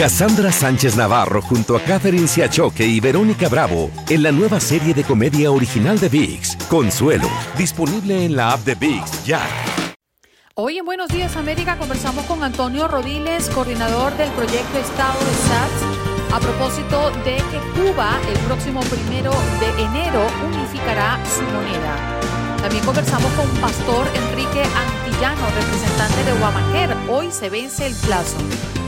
Cassandra Sánchez Navarro junto a Catherine Siachoque y Verónica Bravo en la nueva serie de comedia original de VIX, Consuelo, disponible en la app de VIX ya. Hoy en Buenos Días América conversamos con Antonio Rodiles, coordinador del proyecto Estado de SATS, a propósito de que Cuba el próximo primero de enero unificará su moneda. También conversamos con Pastor Enrique Antillano, representante de Obamacare. Hoy se vence el plazo.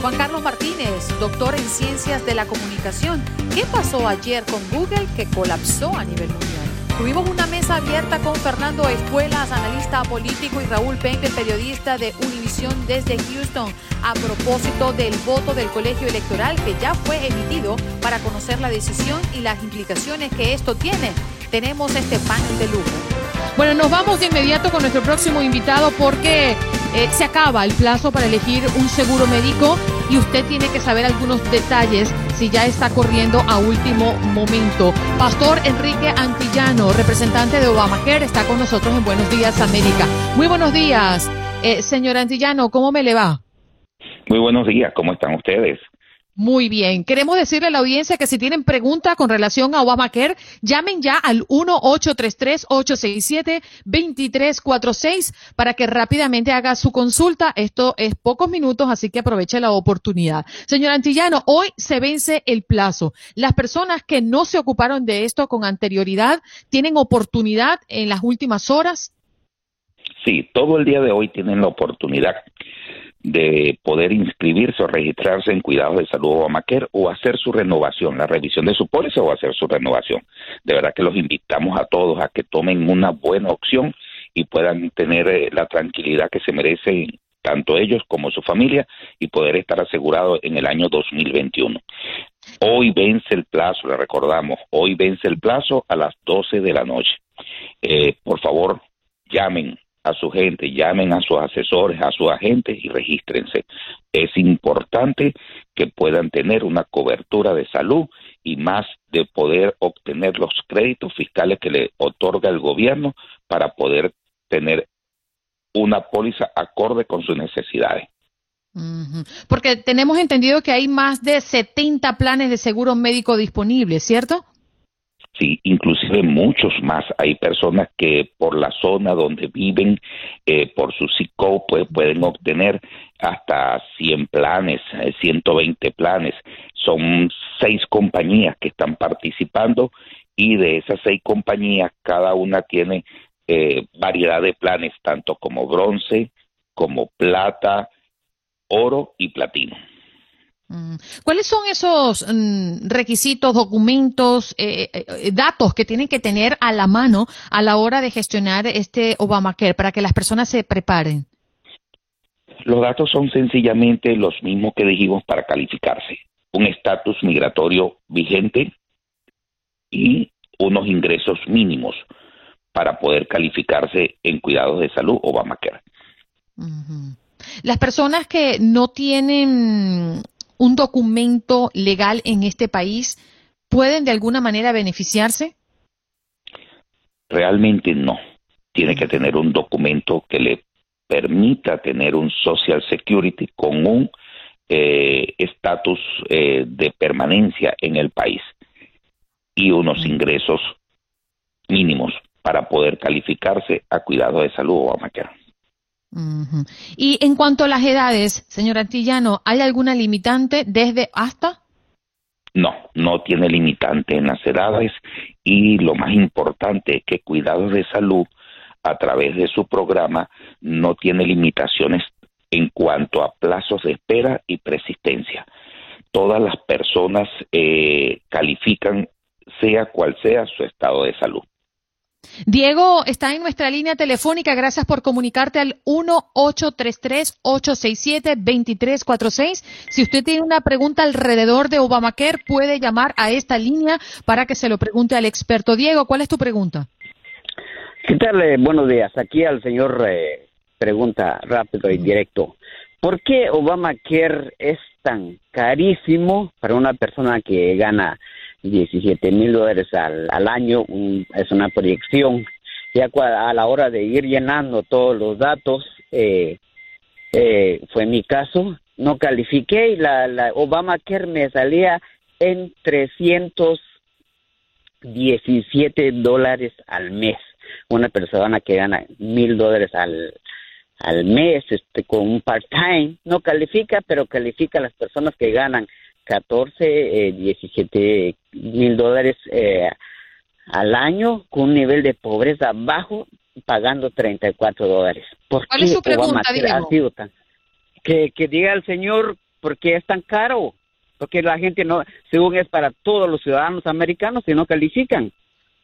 Juan Carlos Martínez, doctor en Ciencias de la Comunicación. ¿Qué pasó ayer con Google que colapsó a nivel mundial? Tuvimos una mesa abierta con Fernando Escuelas, analista político, y Raúl Penque, periodista de Univisión desde Houston, a propósito del voto del colegio electoral que ya fue emitido para conocer la decisión y las implicaciones que esto tiene. Tenemos este panel de lujo. Bueno, nos vamos de inmediato con nuestro próximo invitado porque eh, se acaba el plazo para elegir un seguro médico y usted tiene que saber algunos detalles si ya está corriendo a último momento. Pastor Enrique Antillano, representante de Obamacare, está con nosotros en Buenos Días América. Muy buenos días, eh, señor Antillano, ¿cómo me le va? Muy buenos días, ¿cómo están ustedes? Muy bien. Queremos decirle a la audiencia que si tienen preguntas con relación a Obamacare, llamen ya al 1-833-867-2346 para que rápidamente haga su consulta. Esto es pocos minutos, así que aproveche la oportunidad. Señor Antillano, hoy se vence el plazo. Las personas que no se ocuparon de esto con anterioridad tienen oportunidad en las últimas horas. Sí, todo el día de hoy tienen la oportunidad de poder inscribirse o registrarse en cuidados de salud Obamacare o hacer su renovación, la revisión de su póliza o hacer su renovación. De verdad que los invitamos a todos a que tomen una buena opción y puedan tener eh, la tranquilidad que se merecen tanto ellos como su familia y poder estar asegurados en el año 2021. Hoy vence el plazo, le recordamos, hoy vence el plazo a las 12 de la noche. Eh, por favor, llamen a su gente, llamen a sus asesores, a sus agentes y regístrense. Es importante que puedan tener una cobertura de salud y más de poder obtener los créditos fiscales que le otorga el gobierno para poder tener una póliza acorde con sus necesidades. Porque tenemos entendido que hay más de 70 planes de seguro médico disponibles, ¿cierto? Sí, inclusive muchos más. Hay personas que por la zona donde viven, eh, por su psico, pues, pueden obtener hasta 100 planes, 120 eh, planes. Son seis compañías que están participando y de esas seis compañías cada una tiene eh, variedad de planes, tanto como bronce, como plata, oro y platino. Mm. ¿Cuáles son esos mm, requisitos, documentos, eh, eh, datos que tienen que tener a la mano a la hora de gestionar este Obamacare para que las personas se preparen? Los datos son sencillamente los mismos que dijimos para calificarse. Un estatus migratorio vigente y unos ingresos mínimos para poder calificarse en cuidados de salud Obamacare. Las personas que no tienen un documento legal en este país pueden de alguna manera beneficiarse? Realmente no. Tiene que tener un documento que le permita tener un Social Security con un eh, estatus eh, de permanencia en el país y unos ingresos mínimos para poder calificarse a cuidado de salud Y en cuanto a las edades, señor Antillano, ¿hay alguna limitante desde hasta? No, no tiene limitante en las edades y lo más importante es que Cuidados de Salud a través de su programa no tiene limitaciones en cuanto a plazos de espera y persistencia. Todas las personas eh, califican sea cual sea su estado de salud. Diego está en nuestra línea telefónica. Gracias por comunicarte al 1-833-867-2346. Si usted tiene una pregunta alrededor de Obamacare, puede llamar a esta línea para que se lo pregunte al experto. Diego, ¿cuál es tu pregunta? ¿Qué tal? Eh, buenos días. Aquí al señor eh, pregunta rápido y directo. ¿Por qué Obamacare es tan carísimo para una persona que gana 17 mil dólares al, año, es una proyección. Ya a la hora de ir llenando todos los datos, eh, eh, fue mi caso, no califiqué y la, la Obamacare me salía en 317 dólares al mes. Una persona que gana mil dólares al, al mes este, con un part-time no califica, pero califica a las personas que ganan 14, eh, 17 mil dólares eh, al año con un nivel de pobreza bajo pagando 34 dólares. ¿Por ¿Cuál es su pregunta, ha sido tan... Que, que diga el señor por qué es tan caro. Porque la gente no, según es para todos los ciudadanos americanos, que no califican.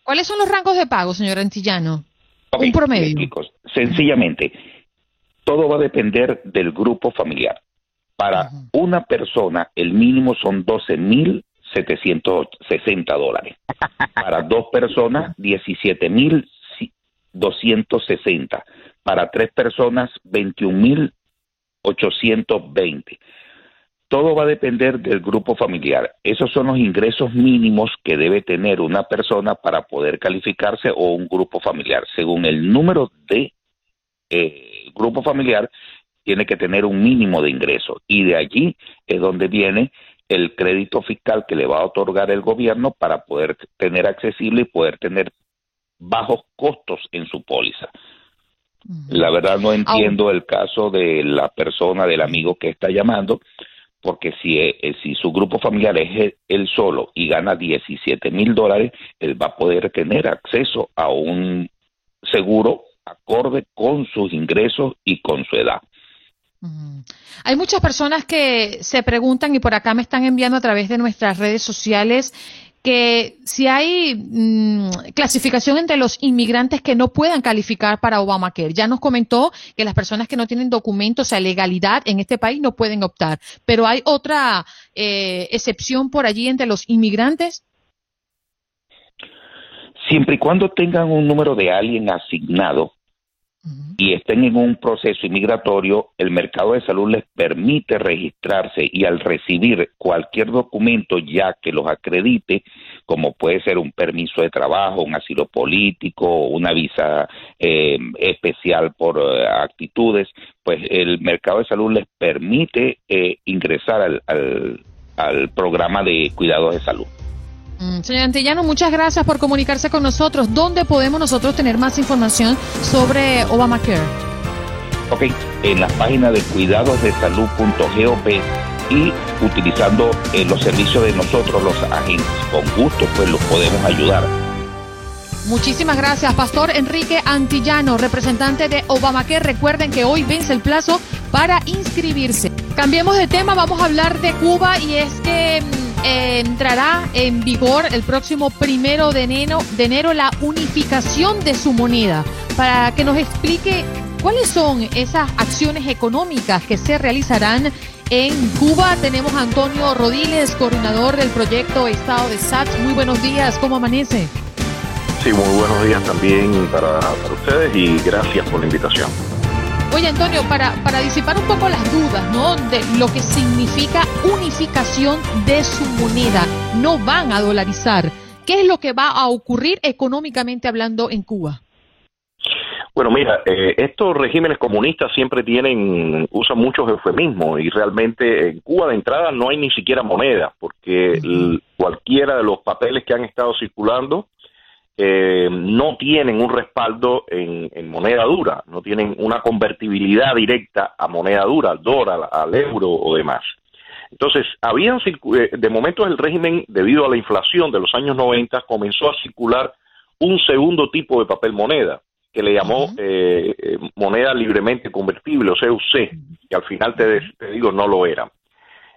¿Cuáles son los rangos de pago, señor Antillano? un promedio. Sencillamente, todo va a depender del grupo familiar. Para una persona, el mínimo son 12.760 dólares. Para dos personas, 17.260. Para tres personas, 21.820. Todo va a depender del grupo familiar. Esos son los ingresos mínimos que debe tener una persona para poder calificarse o un grupo familiar. Según el número de eh, grupo familiar, tiene que tener un mínimo de ingreso y de allí es donde viene el crédito fiscal que le va a otorgar el gobierno para poder tener accesible y poder tener bajos costos en su póliza. La verdad no entiendo el caso de la persona, del amigo que está llamando, porque si, eh, si su grupo familiar es él solo y gana 17 mil dólares, él va a poder tener acceso a un seguro acorde con sus ingresos y con su edad. Hay muchas personas que se preguntan y por acá me están enviando a través de nuestras redes sociales que si hay mm, clasificación entre los inmigrantes que no puedan calificar para Obamacare. Ya nos comentó que las personas que no tienen documentos, o sea, legalidad en este país no pueden optar. Pero hay otra eh, excepción por allí entre los inmigrantes. Siempre y cuando tengan un número de alguien asignado, y estén en un proceso inmigratorio, el mercado de salud les permite registrarse y al recibir cualquier documento ya que los acredite, como puede ser un permiso de trabajo, un asilo político, una visa eh, especial por eh, actitudes, pues el mercado de salud les permite eh, ingresar al programa de cuidados de salud. Mm, señor Antillano, muchas gracias por comunicarse con nosotros. ¿Dónde podemos nosotros tener más información sobre Obamacare? Ok, en la página de cuidadosdesalud.gov y utilizando eh, los servicios de nosotros, los agentes. Con gusto, pues los podemos ayudar. Muchísimas gracias, Pastor Enrique Antillano, representante de Obamacare. Recuerden que hoy vence el plazo para inscribirse. Cambiemos de tema, vamos a hablar de Cuba y es que mm, entrará en vigor el próximo primero de enero, de enero la unificación de su moneda. Para que nos explique cuáles son esas acciones económicas que se realizarán en Cuba, tenemos a Antonio Rodiles, coordinador del proyecto Estado de SATS. Muy buenos días, ¿cómo amanece? Sí, muy buenos días también para, para ustedes y gracias por la invitación. Oye, Antonio, para, para disipar un poco las dudas, ¿no? De lo que significa unificación de su moneda. No van a dolarizar. ¿Qué es lo que va a ocurrir económicamente hablando en Cuba? Bueno, mira, eh, estos regímenes comunistas siempre tienen, usan muchos eufemismos y realmente en Cuba de entrada no hay ni siquiera moneda, porque cualquiera de los papeles que han estado circulando eh, no tienen un respaldo en, en moneda dura, no tienen una convertibilidad directa a moneda dura, al dólar, al euro o demás. Entonces, habían eh, de momento el régimen, debido a la inflación de los años 90, comenzó a circular un segundo tipo de papel moneda, que le llamó eh, eh, moneda libremente convertible, o CUC, que al final te, te digo no lo era.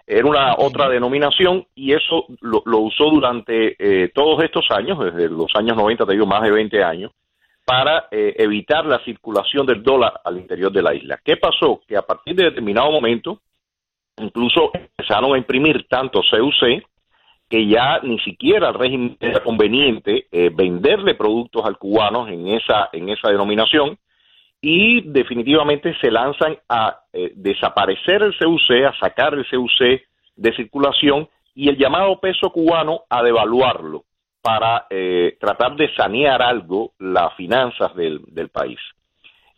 Era una otra denominación y eso lo, lo usó durante eh, todos estos años, desde los años 90, te digo más de 20 años, para eh, evitar la circulación del dólar al interior de la isla. ¿Qué pasó? Que a partir de determinado momento, incluso empezaron a imprimir tanto CUC que ya ni siquiera al régimen era conveniente eh, venderle productos al cubano en esa, en esa denominación y definitivamente se lanzan a eh, desaparecer el CUC, a sacar el CUC de circulación y el llamado peso cubano a devaluarlo para eh, tratar de sanear algo las finanzas del, del país.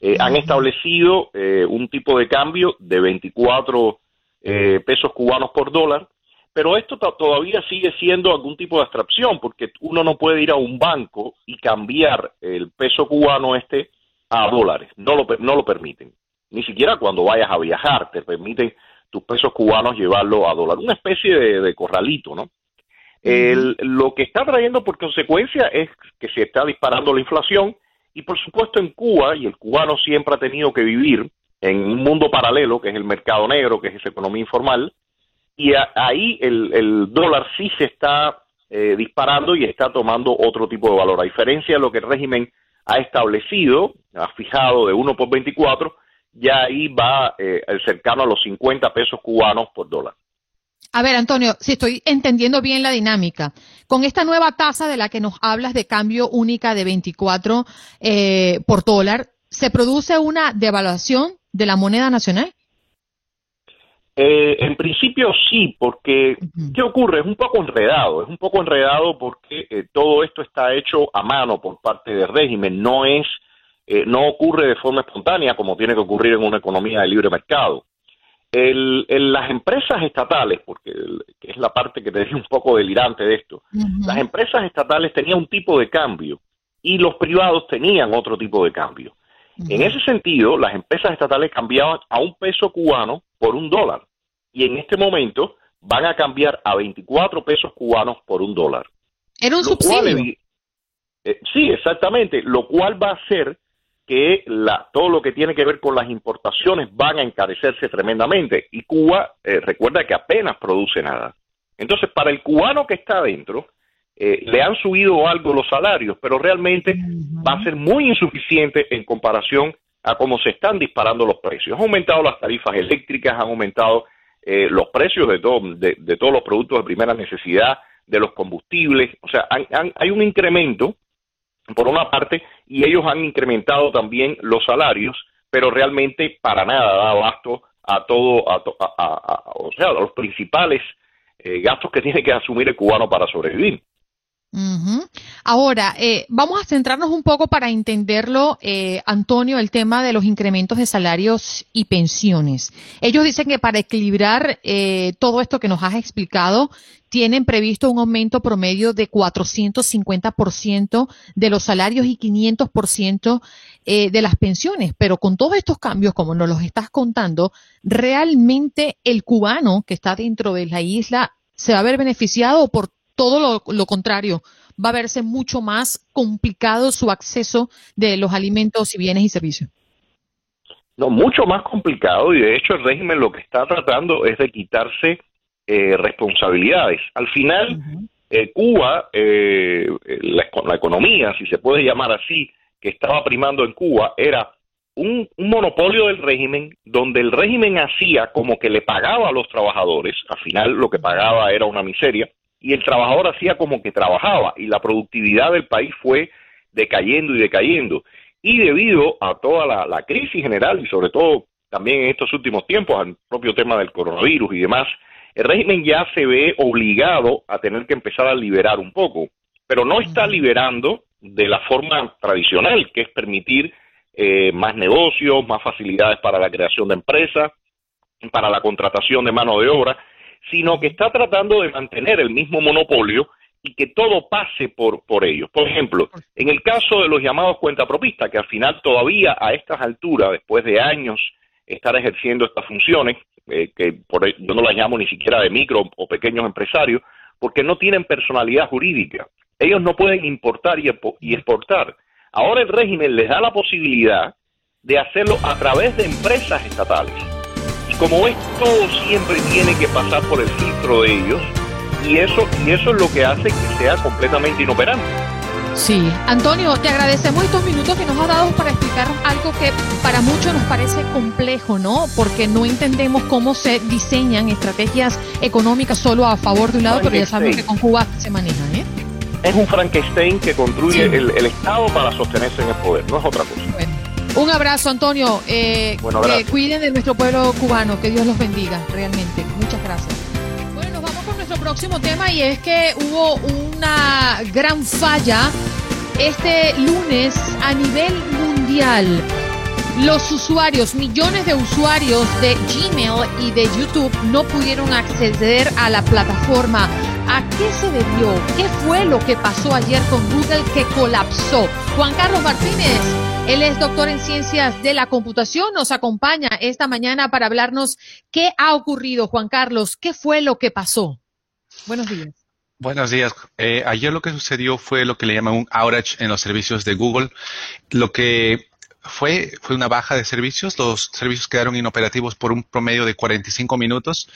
Eh, han establecido eh, un tipo de cambio de 24 eh, pesos cubanos por dólar, pero esto to- todavía sigue siendo algún tipo de abstracción, porque uno no puede ir a un banco y cambiar el peso cubano este a dólares, no lo, no lo permiten. Ni siquiera cuando vayas a viajar te permiten tus pesos cubanos llevarlo a dólar. Una especie de, de corralito, ¿no? El- lo que está trayendo por consecuencia es que se está disparando la inflación y por supuesto en Cuba, y el cubano siempre ha tenido que vivir en un mundo paralelo, que es el mercado negro, que es esa economía informal, y a- ahí el, el dólar sí se está eh, disparando y está tomando otro tipo de valor. A diferencia de lo que el régimen ha establecido, ha fijado de 1 por 24, ya ahí va eh, cercano a los 50 pesos cubanos por dólar. A ver, Antonio, si estoy entendiendo bien la dinámica, con esta nueva tasa de la que nos hablas de cambio única de 24 eh, por dólar, ¿se produce una devaluación de la moneda nacional? Eh, en principio sí, porque ¿qué ocurre? Es un poco enredado, es un poco enredado porque eh, todo esto está hecho a mano por parte del régimen, no es, eh, no ocurre de forma espontánea como tiene que ocurrir en una economía de libre mercado. El- el- las empresas estatales, porque el- que es la parte que te dije un poco delirante de esto, las empresas estatales tenían un tipo de cambio y los privados tenían otro tipo de cambio. En ese sentido, las empresas estatales cambiaban a un peso cubano por un dólar y en este momento van a cambiar a 24 pesos cubanos por un dólar. Era un Lo subsidio. eh, sí, exactamente, lo cual va a hacer que la, todo lo que tiene que ver con las importaciones van a encarecerse tremendamente y Cuba, eh, recuerda que apenas produce nada. Entonces, para el cubano que está adentro, eh, le han subido algo los salarios, pero realmente va a ser muy insuficiente en comparación a cómo se están disparando los precios. Han aumentado las tarifas eléctricas, han aumentado eh, los precios de, todo, de, todos los productos de primera necesidad, de los combustibles, o sea, hay un incremento por una parte, y ellos han incrementado también los salarios, pero realmente para nada da abasto a todo, a, a- a- a- o sea, los principales eh, gastos que tiene que asumir el cubano para sobrevivir. Ahora, eh, vamos a centrarnos un poco para entenderlo, eh, Antonio, el tema de los incrementos de salarios y pensiones. Ellos dicen que para equilibrar eh, todo esto que nos has explicado, tienen previsto un aumento promedio de 450% de los salarios y 500% eh, de las pensiones. Pero con todos estos cambios, como nos los estás contando, realmente el cubano que está dentro de la isla se va a ver beneficiado por todo lo, lo contrario, va a verse mucho más complicado su acceso de los alimentos y bienes y servicios. No, mucho más complicado y de hecho el régimen lo que está tratando es de quitarse eh, responsabilidades. Al final, eh, Cuba, eh, la, la economía, si se puede llamar así, que estaba primando en Cuba, era un, un monopolio del régimen donde el régimen hacía como que le pagaba a los trabajadores, al final lo que pagaba era una miseria, y el trabajador hacía como que trabajaba y la productividad del país fue decayendo y decayendo. Y debido a toda la, la crisis general y sobre todo también en estos últimos tiempos, al propio tema del coronavirus y demás, el régimen ya se ve obligado a tener que empezar a liberar un poco, pero no está liberando de la forma tradicional, que es permitir eh, más negocios, más facilidades para la creación de empresas, para la contratación de mano de obra, sino que está tratando de mantener el mismo monopolio y que todo pase por, por ellos. Por ejemplo, en el caso de los llamados cuentapropistas, que al final todavía a estas alturas, después de años estar ejerciendo estas funciones, eh, que por, yo no las llamo ni siquiera de micro o pequeños empresarios, porque no tienen personalidad jurídica. Ellos no pueden importar y, y exportar. Ahora el régimen les da la posibilidad de hacerlo a través de empresas estatales. Como esto siempre tiene que pasar por el filtro de ellos, y eso, y eso es lo que hace que sea completamente inoperante. Sí, Antonio, te agradecemos estos minutos que nos has dado para explicar algo que para muchos nos parece complejo, ¿no? Porque no entendemos cómo se diseñan estrategias económicas solo a favor de un lado, pero ya sabemos que con Cuba se manejan, ¿eh? Es un Frankenstein que construye el, Estado para sostenerse en el poder, no es otra cosa. Un abrazo, Antonio. Eh, que cuiden de nuestro pueblo cubano, que Dios los bendiga, realmente. Muchas gracias próximo tema y es que hubo una gran falla este lunes a nivel mundial. Los usuarios, millones de usuarios de Gmail y de YouTube no pudieron acceder a la plataforma. ¿A qué se debió? ¿Qué fue lo que pasó ayer con Google que colapsó? Juan Carlos Martínez, él es doctor en ciencias de la computación, nos acompaña esta mañana para hablarnos qué ha ocurrido. Juan Carlos, ¿qué fue lo que pasó? Buenos días. Buenos días. Eh, ayer lo que sucedió fue lo que le llaman un outage en los servicios de Google. Lo que fue, fue una baja de servicios. Los servicios quedaron inoperativos por un promedio de 45 minutos.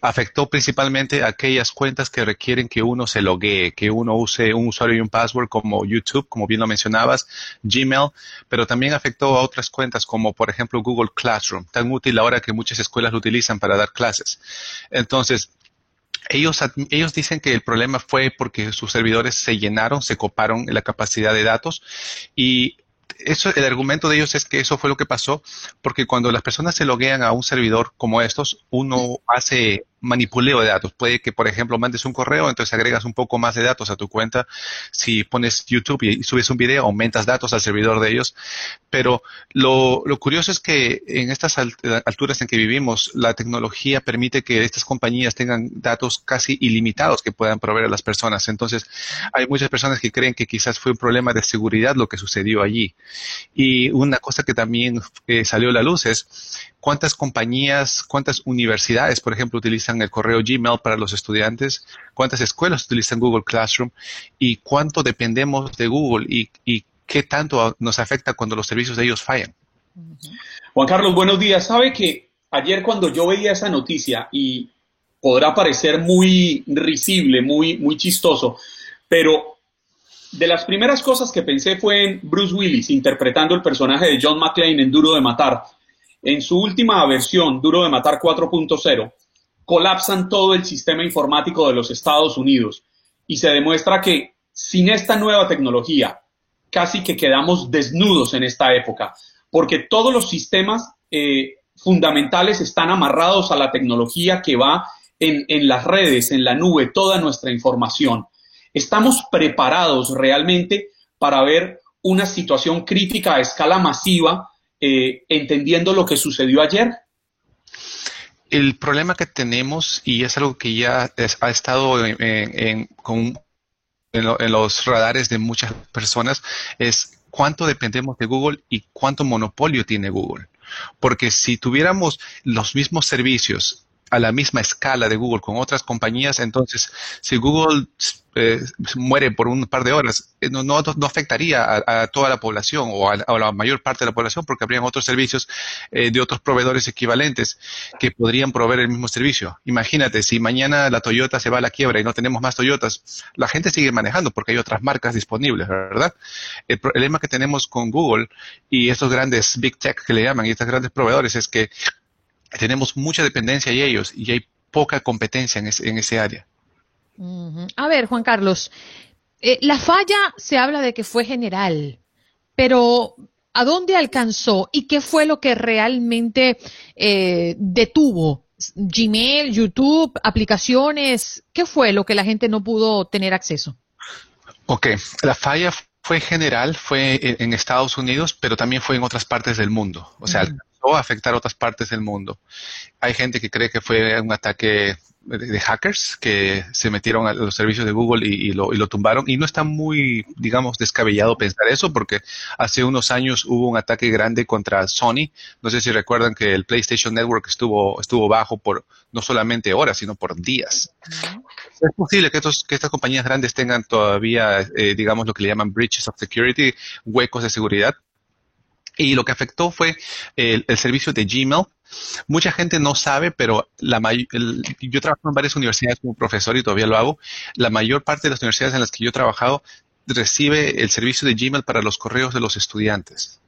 Afectó principalmente a aquellas cuentas que requieren que uno se loguee, que uno use un usuario y un password como YouTube, como bien lo mencionabas, Gmail, pero también afectó a otras cuentas como por ejemplo Google Classroom, tan útil ahora que muchas escuelas lo utilizan para dar clases. Entonces, ellos, ellos dicen que el problema fue porque sus servidores se llenaron, se coparon la capacidad de datos y eso, el argumento de ellos es que eso fue lo que pasó porque cuando las personas se loguean a un servidor como estos, uno hace manipuleo de datos. Puede que, por ejemplo, mandes un correo, entonces agregas un poco más de datos a tu cuenta. Si pones YouTube y subes un video, aumentas datos al servidor de ellos. Pero lo, lo curioso es que en estas alturas en que vivimos, la tecnología permite que estas compañías tengan datos casi ilimitados que puedan proveer a las personas. Entonces, hay muchas personas que creen que quizás fue un problema de seguridad lo que sucedió allí. Y una cosa que también eh, salió a la luz es cuántas compañías, cuántas universidades, por ejemplo, utilizan el correo Gmail para los estudiantes, cuántas escuelas utilizan Google Classroom y cuánto dependemos de Google y, qué tanto nos afecta cuando los servicios de ellos fallan. Juan Carlos, buenos días. Sabe que ayer cuando yo veía esa noticia y podrá parecer muy risible, muy, muy chistoso, pero de las primeras cosas que pensé fue en Bruce Willis interpretando el personaje de John McClane en Duro de Matar. En su última versión, Duro de Matar 4.0, colapsan todo el sistema informático de los Estados Unidos y se demuestra que sin esta nueva tecnología casi que quedamos desnudos en esta época, porque todos los sistemas eh, fundamentales están amarrados a la tecnología que va en, en las redes, en la nube, toda nuestra información. Estamos preparados realmente para ver una situación crítica a escala masiva eh, entendiendo lo que sucedió ayer? El problema que tenemos, y es algo que ya ha estado en, los radares de muchas personas, es cuánto dependemos de Google y cuánto monopolio tiene Google. Porque si tuviéramos los mismos servicios a la misma escala de Google con otras compañías, entonces si Google eh, muere por un par de horas, eh, no, no, afectaría a, toda la población o a, la mayor parte de la población porque habrían otros servicios eh, de otros proveedores equivalentes que podrían proveer el mismo servicio. Imagínate, si mañana la Toyota se va a la quiebra y no tenemos más Toyotas, la gente sigue manejando porque hay otras marcas disponibles, ¿verdad? El problema que tenemos con Google y estos grandes Big Tech que le llaman y estos grandes proveedores es que tenemos mucha dependencia de ellos y hay poca competencia en, en ese área. A ver, Juan Carlos, eh, la falla se habla de que fue general, pero ¿a dónde alcanzó y qué fue lo que realmente eh, detuvo? Gmail, YouTube, aplicaciones, ¿qué fue lo que la gente no pudo tener acceso? Ok, la falla fue general, fue en Estados Unidos, pero también fue en otras partes del mundo. O sea, alcanzó a afectar otras partes del mundo. Hay gente que cree que fue un ataque de, hackers que se metieron a los servicios de Google y, lo, y, lo, tumbaron. Y no está muy, digamos, descabellado pensar eso, porque hace unos años hubo un ataque grande contra Sony. No sé si recuerdan que el PlayStation Network estuvo, estuvo bajo por no solamente horas, sino por días. Es posible que, estos, que estas compañías grandes tengan todavía, eh, digamos, lo que le llaman breaches of security, huecos de seguridad. Y lo que afectó fue el, servicio de Gmail, Mucha gente no sabe, pero la yo trabajo en varias universidades como profesor y todavía lo hago. La mayor parte de las universidades en las que yo he trabajado recibe el servicio de Gmail para los correos de los estudiantes.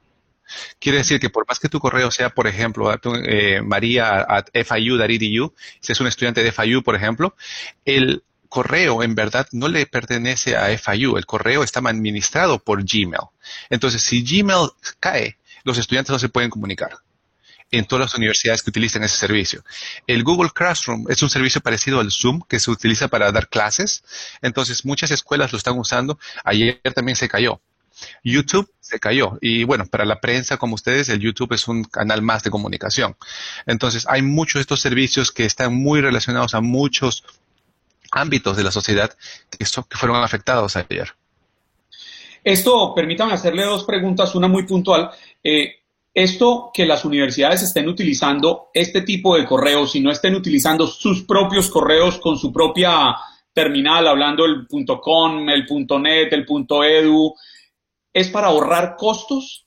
Quiere decir que por más que tu correo sea, por ejemplo, eh, María at FIU.edu, si es un estudiante de FIU, por ejemplo, el correo en verdad no le pertenece a FIU, el correo está administrado por Gmail. Entonces, si Gmail cae, los estudiantes no se pueden comunicar en todas las universidades que utilizan ese servicio. El Google Classroom es un servicio parecido al Zoom que se utiliza para dar clases. Entonces, muchas escuelas lo están usando. Ayer también se cayó. YouTube se cayó. Y bueno, para la prensa como ustedes, el YouTube es un canal más de comunicación. Entonces, hay muchos de estos servicios que están muy relacionados a muchos ámbitos de la sociedad que, fueron afectados ayer. Esto, permítanme hacerle dos preguntas, una muy puntual. Eh, esto que las universidades estén utilizando este tipo de correos y no estén utilizando sus propios correos con su propia terminal, hablando el .com, el .net, el .edu, ¿es para ahorrar costos?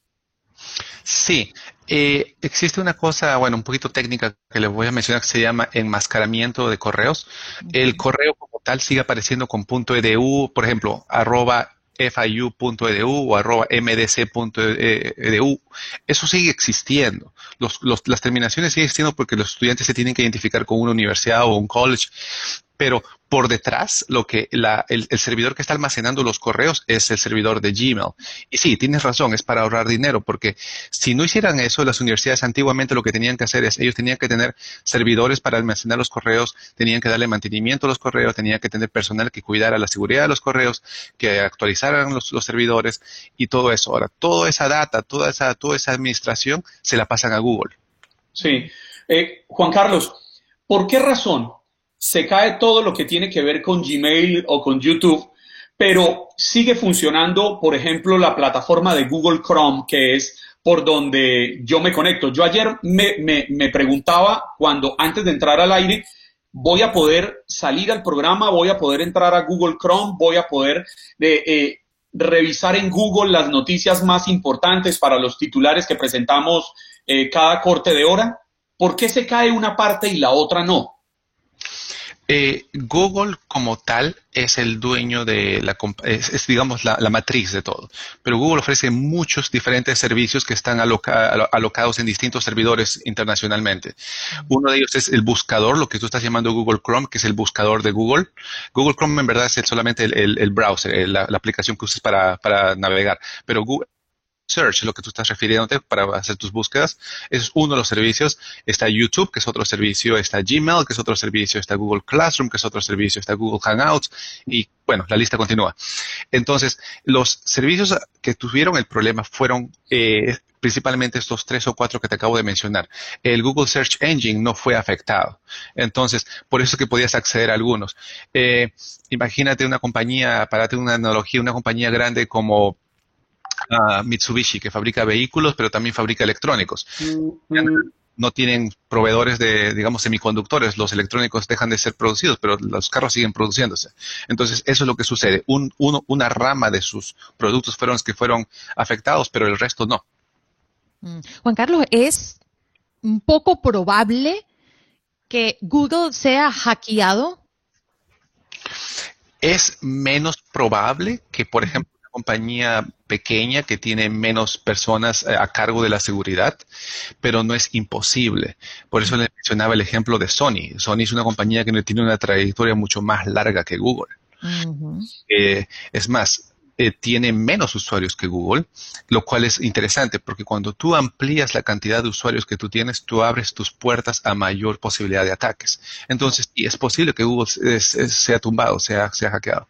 Sí, eh, existe una cosa, bueno, un poquito técnica que les voy a mencionar que se llama enmascaramiento de correos. El correo como tal sigue apareciendo con .edu, por ejemplo, arroba fiu.edu o arroba mdc.edu. Eso sigue existiendo. las terminaciones siguen existiendo porque los estudiantes se tienen que identificar con una universidad o un college, pero por detrás, lo que el, servidor que está almacenando los correos es el servidor de Gmail. Y sí, tienes razón, es para ahorrar dinero, porque si no hicieran eso, las universidades antiguamente lo que tenían que hacer es, ellos tenían que tener servidores para almacenar los correos, tenían que darle mantenimiento a los correos, tenían que tener personal que cuidara la seguridad de los correos, que actualizaran los, servidores y todo eso. Ahora, toda esa data, toda esa, toda esa administración se la pasan a Google. Sí. Eh, Juan Carlos, ¿por qué razón se cae todo lo que tiene que ver con Gmail o con YouTube, pero sigue funcionando, por ejemplo, la plataforma de Google Chrome, que es por donde yo me conecto. Yo ayer me, preguntaba cuando antes de entrar al aire, voy a poder salir al programa, voy a poder entrar a Google Chrome, voy a poder eh, eh, revisar en Google las noticias más importantes para los titulares que presentamos eh, cada corte de hora. ¿Por qué se cae una parte y la otra no? Eh, Google como tal es el dueño de la, es, digamos la, matriz de todo, pero Google ofrece muchos diferentes servicios que están alocados en distintos servidores internacionalmente. Uno de ellos es el buscador, lo que tú estás llamando Google Chrome, que es el buscador de Google. Google Chrome en verdad es solamente el, browser, la, aplicación que usas para, para navegar, pero Google, Search, lo que tú estás refiriéndote para hacer tus búsquedas. es uno de los servicios. Está YouTube, que es otro servicio. Está Gmail, que es otro servicio. Está Google Classroom, que es otro servicio. Está Google Hangouts. Y bueno, la lista continúa. Entonces, los servicios que tuvieron el problema fueron eh, principalmente estos tres o cuatro que te acabo de mencionar. El Google Search Engine no fue afectado. Entonces, por eso es que podías acceder a algunos. Eh, imagínate una compañía, para tener una analogía, una compañía grande como Mitsubishi, que fabrica vehículos, pero también fabrica electrónicos. No tienen proveedores de, digamos, semiconductores. Los electrónicos dejan de ser producidos, pero los carros siguen produciéndose. Entonces, eso es lo que sucede. Un, una rama de sus productos fueron los que fueron afectados, pero el resto no. Mm. Juan Carlos, ¿es un poco probable que Google sea hackeado? Es menos probable que, por ejemplo, compañía pequeña que tiene menos personas eh, a cargo de la seguridad, pero no es imposible. Por eso le mencionaba el ejemplo de Sony. Sony es una compañía que tiene una trayectoria mucho más larga que Google. Eh, es más, eh, tiene menos usuarios que Google, lo cual es interesante porque cuando tú amplías la cantidad de usuarios que tú tienes, tú abres tus puertas a mayor posibilidad de ataques. Entonces, y es posible que Google sea tumbado, sea, sea hackeado.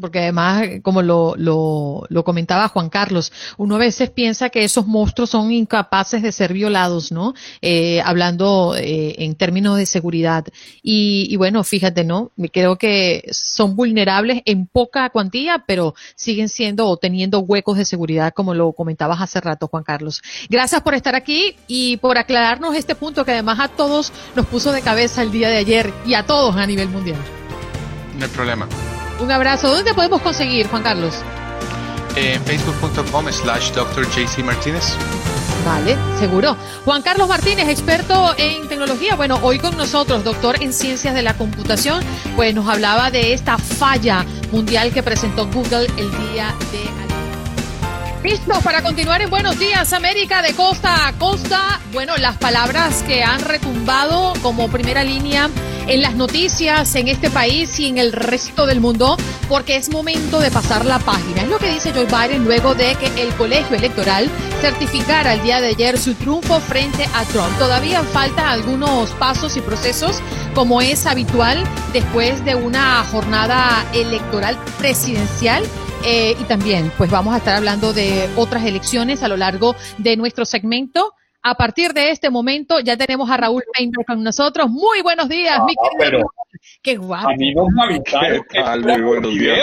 Porque además, como lo, lo, lo, comentaba Juan Carlos, uno a veces piensa que esos monstruos son incapaces de ser violados, ¿no? Eh, hablando eh, en términos de seguridad. Y, y, bueno, fíjate, ¿no? Creo que son vulnerables en poca cuantía, pero siguen siendo o teniendo huecos de seguridad, como lo comentabas hace rato, Juan Carlos. Gracias por estar aquí y por aclararnos este punto que además a todos nos puso de cabeza el día de ayer y a todos a nivel mundial. No hay problema. Un abrazo. ¿Dónde podemos conseguir, Juan Carlos? En facebook.com slash Martínez. Vale, seguro. Juan Carlos Martínez, experto en tecnología. Bueno, hoy con nosotros, doctor en ciencias de la computación, pues nos hablaba de esta falla mundial que presentó Google el día de ayer. Listo para continuar en Buenos Días América de costa a costa. Bueno, las palabras que han retumbado como primera línea en las noticias en este país y en el resto del mundo, porque es momento de pasar la página. Es lo que dice Joe Biden luego de que el colegio electoral certificara el día de ayer su triunfo frente a Trump. Todavía falta algunos pasos y procesos, como es habitual después de una jornada electoral presidencial. Eh, y también, pues vamos a estar hablando de otras elecciones a lo largo de nuestro segmento. A partir de este momento ya tenemos a Raúl Painter con nosotros. Muy buenos días, mi Ah, querido. pero Qué guapo. a mí no me avisaron ¿Qué tal? Muy buenos días.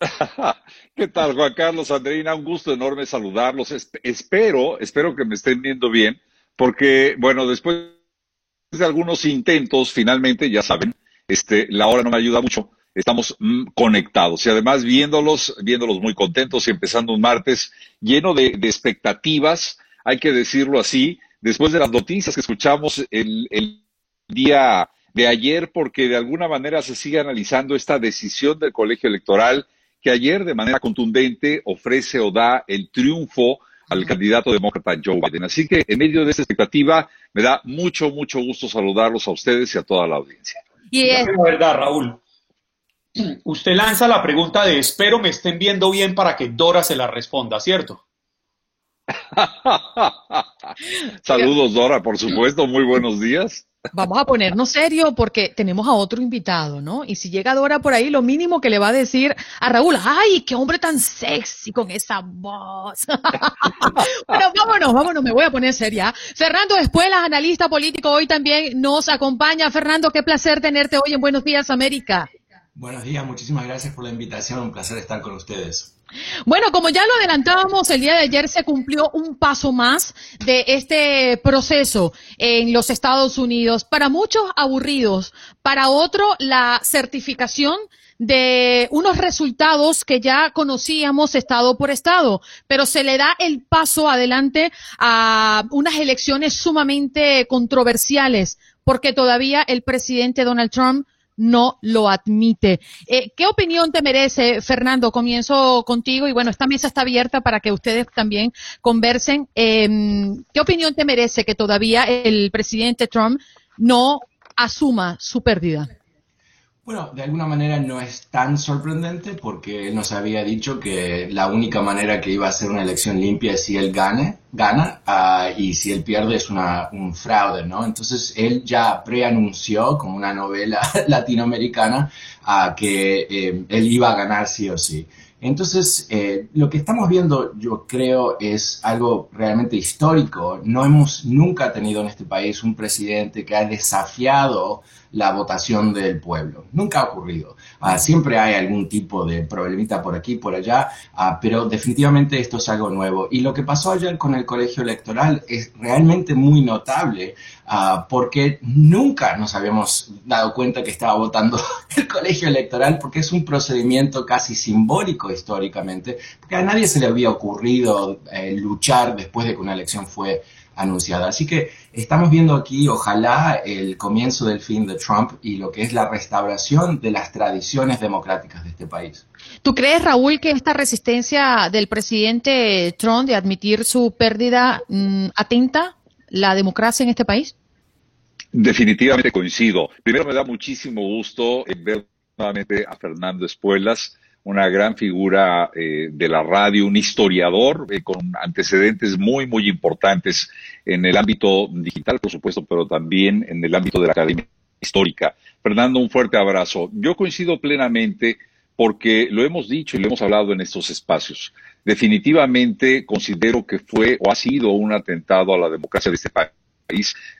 ¿Qué tal, Juan Carlos, Andreina? Un gusto enorme saludarlos. Esp- espero, espero que me estén viendo bien, porque, bueno, después de algunos intentos, finalmente, ya saben, este, la hora no me ayuda mucho. Estamos mm, conectados y además viéndolos, viéndolos muy contentos y empezando un martes lleno de, de expectativas, hay que decirlo así, después de las noticias que escuchamos el, el día de ayer, porque de alguna manera se sigue analizando esta decisión del colegio electoral que ayer de manera contundente ofrece o da el triunfo al candidato demócrata Joe Biden. Así que en medio de esta expectativa me da mucho, mucho gusto saludarlos a ustedes y a toda la audiencia. Y es, Es verdad, Raúl. Usted lanza la pregunta de espero me estén viendo bien para que Dora se la responda, ¿cierto? Saludos, Dora, por supuesto. Muy buenos días. vamos a ponernos serio porque tenemos a otro invitado, ¿no? Y si llega Dora por ahí, lo mínimo que le va a decir a Raúl, ¡ay, qué hombre tan sexy con esa voz! bueno, vámonos, vámonos, me voy a poner seria. Fernando Espuelas, analista político, hoy también nos acompaña. Fernando, qué placer tenerte hoy en Buenos Días, América. Buenos días, muchísimas gracias por la invitación, un placer estar con ustedes. Bueno, como ya lo adelantábamos, el día de ayer se cumplió un paso más de este proceso en los Estados Unidos. Para muchos aburridos, para otros la certificación de unos resultados que ya conocíamos estado por estado, pero se le da el paso adelante a unas elecciones sumamente controversiales, porque todavía el presidente Donald Trump no lo admite. Eh, ¿Qué opinión te merece, Fernando? Comienzo contigo y bueno, esta mesa está abierta para que ustedes también conversen. Eh, ¿Qué opinión te merece que todavía el presidente Trump no asuma su pérdida? Bueno, de alguna manera no es tan sorprendente porque él nos había dicho que la única manera que iba a ser una elección limpia es si él gane, gana ah, y si él pierde es una, un fraude, ¿no? Entonces él ya preanunció como una novela latinoamericana ah, que eh, él iba a ganar sí o sí. Entonces, eh, lo que estamos viendo, yo creo, es algo realmente histórico. No hemos nunca tenido en este país un presidente que ha desafiado la votación del pueblo. Nunca ha ocurrido. Ah, siempre hay algún tipo de problemita por aquí, por allá, ah, pero definitivamente esto es algo nuevo. Y lo que pasó ayer con el colegio electoral es realmente muy notable ah, porque nunca nos habíamos dado cuenta que estaba votando el colegio electoral porque es un procedimiento casi simbólico históricamente, porque a nadie se le había ocurrido eh, luchar después de que una elección fue anunciada. Así que estamos viendo aquí, ojalá, el comienzo del fin de Trump y lo que es la restauración de las tradiciones democráticas de este país. ¿Tú crees, Raúl, que esta resistencia del presidente Trump de admitir su pérdida mm, atenta la democracia en este país? Definitivamente coincido. Primero me da muchísimo gusto eh, ver nuevamente a Fernando Espuelas, una gran figura eh, de la radio, un historiador eh, con antecedentes muy, muy importantes en el ámbito digital, por supuesto, pero también en el ámbito de la academia histórica. Fernando, un fuerte abrazo. Yo coincido plenamente porque lo hemos dicho y lo hemos hablado en estos espacios. Definitivamente considero que fue o ha sido un atentado a la democracia de este país,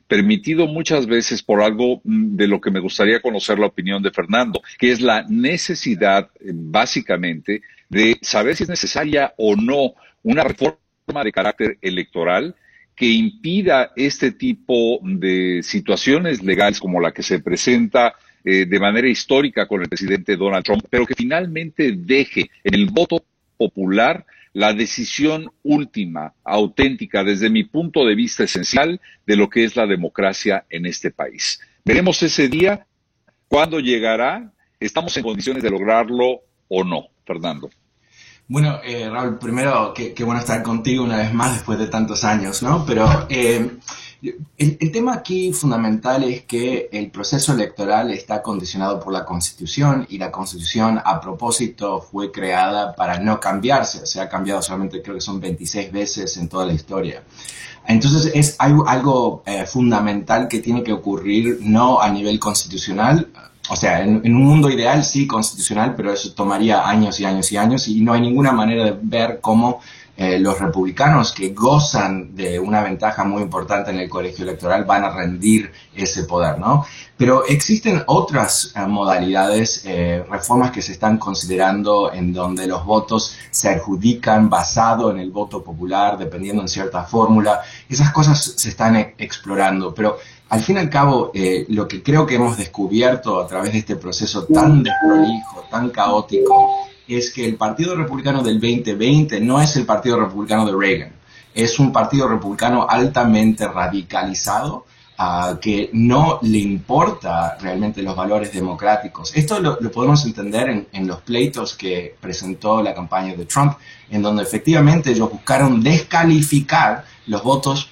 permitido muchas veces por algo mm, de lo que me gustaría conocer la opinión de Fernando, que es la necesidad, eh, básicamente, de saber si es necesaria o no una reforma de carácter electoral que impida este tipo de situaciones legales como la que se presenta eh, de manera histórica con el presidente Donald Trump, pero que finalmente deje en el voto popular la decisión última, auténtica, desde mi punto de vista esencial, de lo que es la democracia en este país. Veremos ese día, cuándo llegará, estamos en condiciones de lograrlo o no, Fernando. Bueno, eh, Raúl, primero, qué, bueno estar contigo una vez más después de tantos años, ¿no? Pero eh, el, tema aquí fundamental es que el proceso electoral está condicionado por la Constitución y la Constitución a propósito fue creada para no cambiarse. Se ha cambiado solamente creo que son 26 veces en toda la historia. Entonces es algo, eh, fundamental que tiene que ocurrir no a nivel constitucional, o sea, en, un mundo ideal sí constitucional, pero eso tomaría años y años y años y no hay ninguna manera de ver cómo eh, los republicanos que gozan de una ventaja muy importante en el colegio electoral van a rendir ese poder, ¿no? Pero existen otras eh, modalidades, eh, reformas que se están considerando en donde los votos se adjudican basado en el voto popular, dependiendo en cierta fórmula. Esas cosas se están e, explorando, pero al fin y al cabo, lo que creo que hemos descubierto a través de este proceso tan desprolijo, tan caótico, es que el Partido Republicano del 2020 no es el Partido Republicano de Reagan. Es un partido republicano altamente radicalizado uh, que no le importa realmente los valores democráticos. Esto lo, podemos entender en, en, los pleitos que presentó la campaña de Trump, en donde efectivamente ellos buscaron descalificar los votos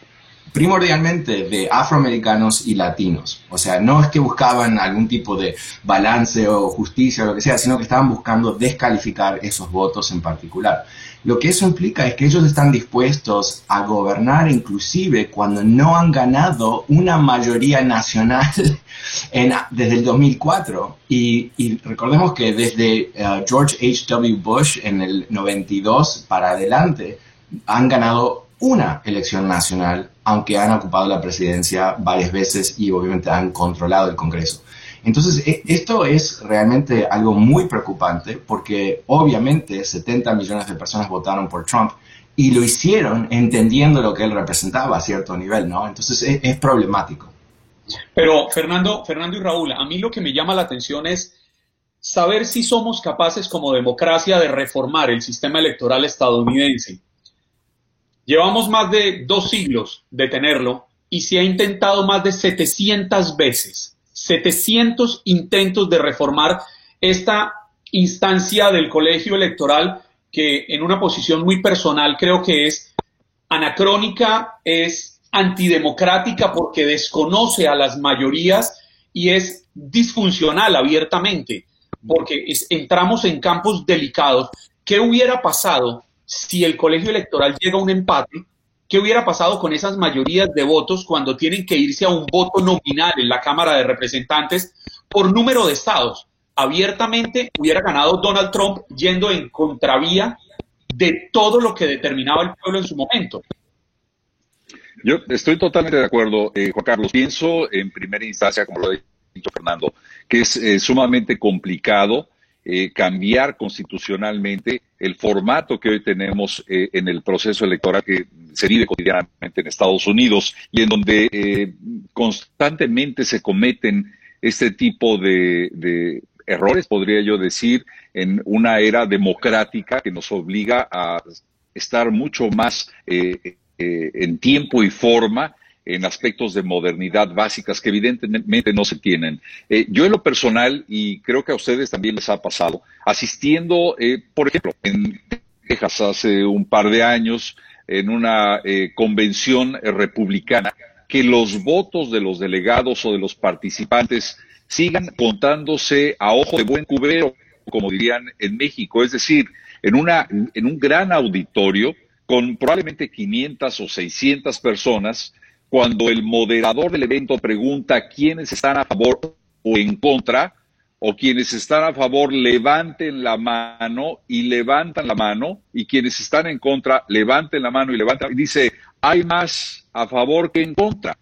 primordialmente de afroamericanos y latinos. O sea, no es que buscaban algún tipo de balance o justicia o lo que sea, sino que estaban buscando descalificar esos votos en particular. Lo que eso implica es que ellos están dispuestos a gobernar inclusive cuando no han ganado una mayoría nacional en, desde el 2004. Y, recordemos que desde uh, George H.W. Bush en el 92 para adelante han ganado una elección nacional, aunque han ocupado la presidencia varias veces y obviamente han controlado el Congreso. Entonces, e, esto es realmente algo muy preocupante porque obviamente 70 millones de personas votaron por Trump y lo hicieron entendiendo lo que él representaba a cierto nivel, ¿no? Entonces, es, es problemático. Pero, Fernando, Fernando y Raúl, a mí lo que me llama la atención es saber si somos capaces como democracia de reformar el sistema electoral estadounidense Llevamos más de dos siglos de tenerlo y se ha intentado más de 700 veces, 700 intentos de reformar esta instancia del colegio electoral que en una posición muy personal creo que es anacrónica, es antidemocrática porque desconoce a las mayorías y es disfuncional abiertamente, porque entramos en campos delicados. ¿Qué hubiera pasado si el colegio electoral llega a un empate, ¿qué hubiera pasado con esas mayorías de votos cuando tienen que irse a un voto nominal en la Cámara de Representantes por número de estados? Abiertamente hubiera ganado Donald Trump yendo en contravía de todo lo que determinaba el pueblo en su momento. Yo estoy totalmente de acuerdo, eh, Juan Carlos. Pienso en primera instancia, como lo ha dicho Fernando, que es eh, sumamente complicado eh, cambiar constitucionalmente el formato que hoy tenemos eh, en el proceso electoral que se vive cotidianamente en Estados Unidos y en donde eh, constantemente se cometen este tipo de, errores, podría yo decir, en una era democrática que nos obliga a estar mucho más en tiempo y forma en aspectos de modernidad básicas que evidentemente no se tienen. Eh, yo en lo personal, y creo que a ustedes también les ha pasado, asistiendo, eh, por ejemplo, en Texas hace un par de años, en una eh, convención republicana, que los votos de los delegados o de los participantes sigan contándose a ojo de buen cubero, como dirían en México, es decir, en, una, en un gran auditorio con probablemente 500 o 600 personas, cuando el moderador del evento pregunta quiénes están a favor o en contra, o quienes están a favor levanten la mano y levantan la mano y quienes están en contra levanten la mano y levantan y dice hay más a favor que en contra.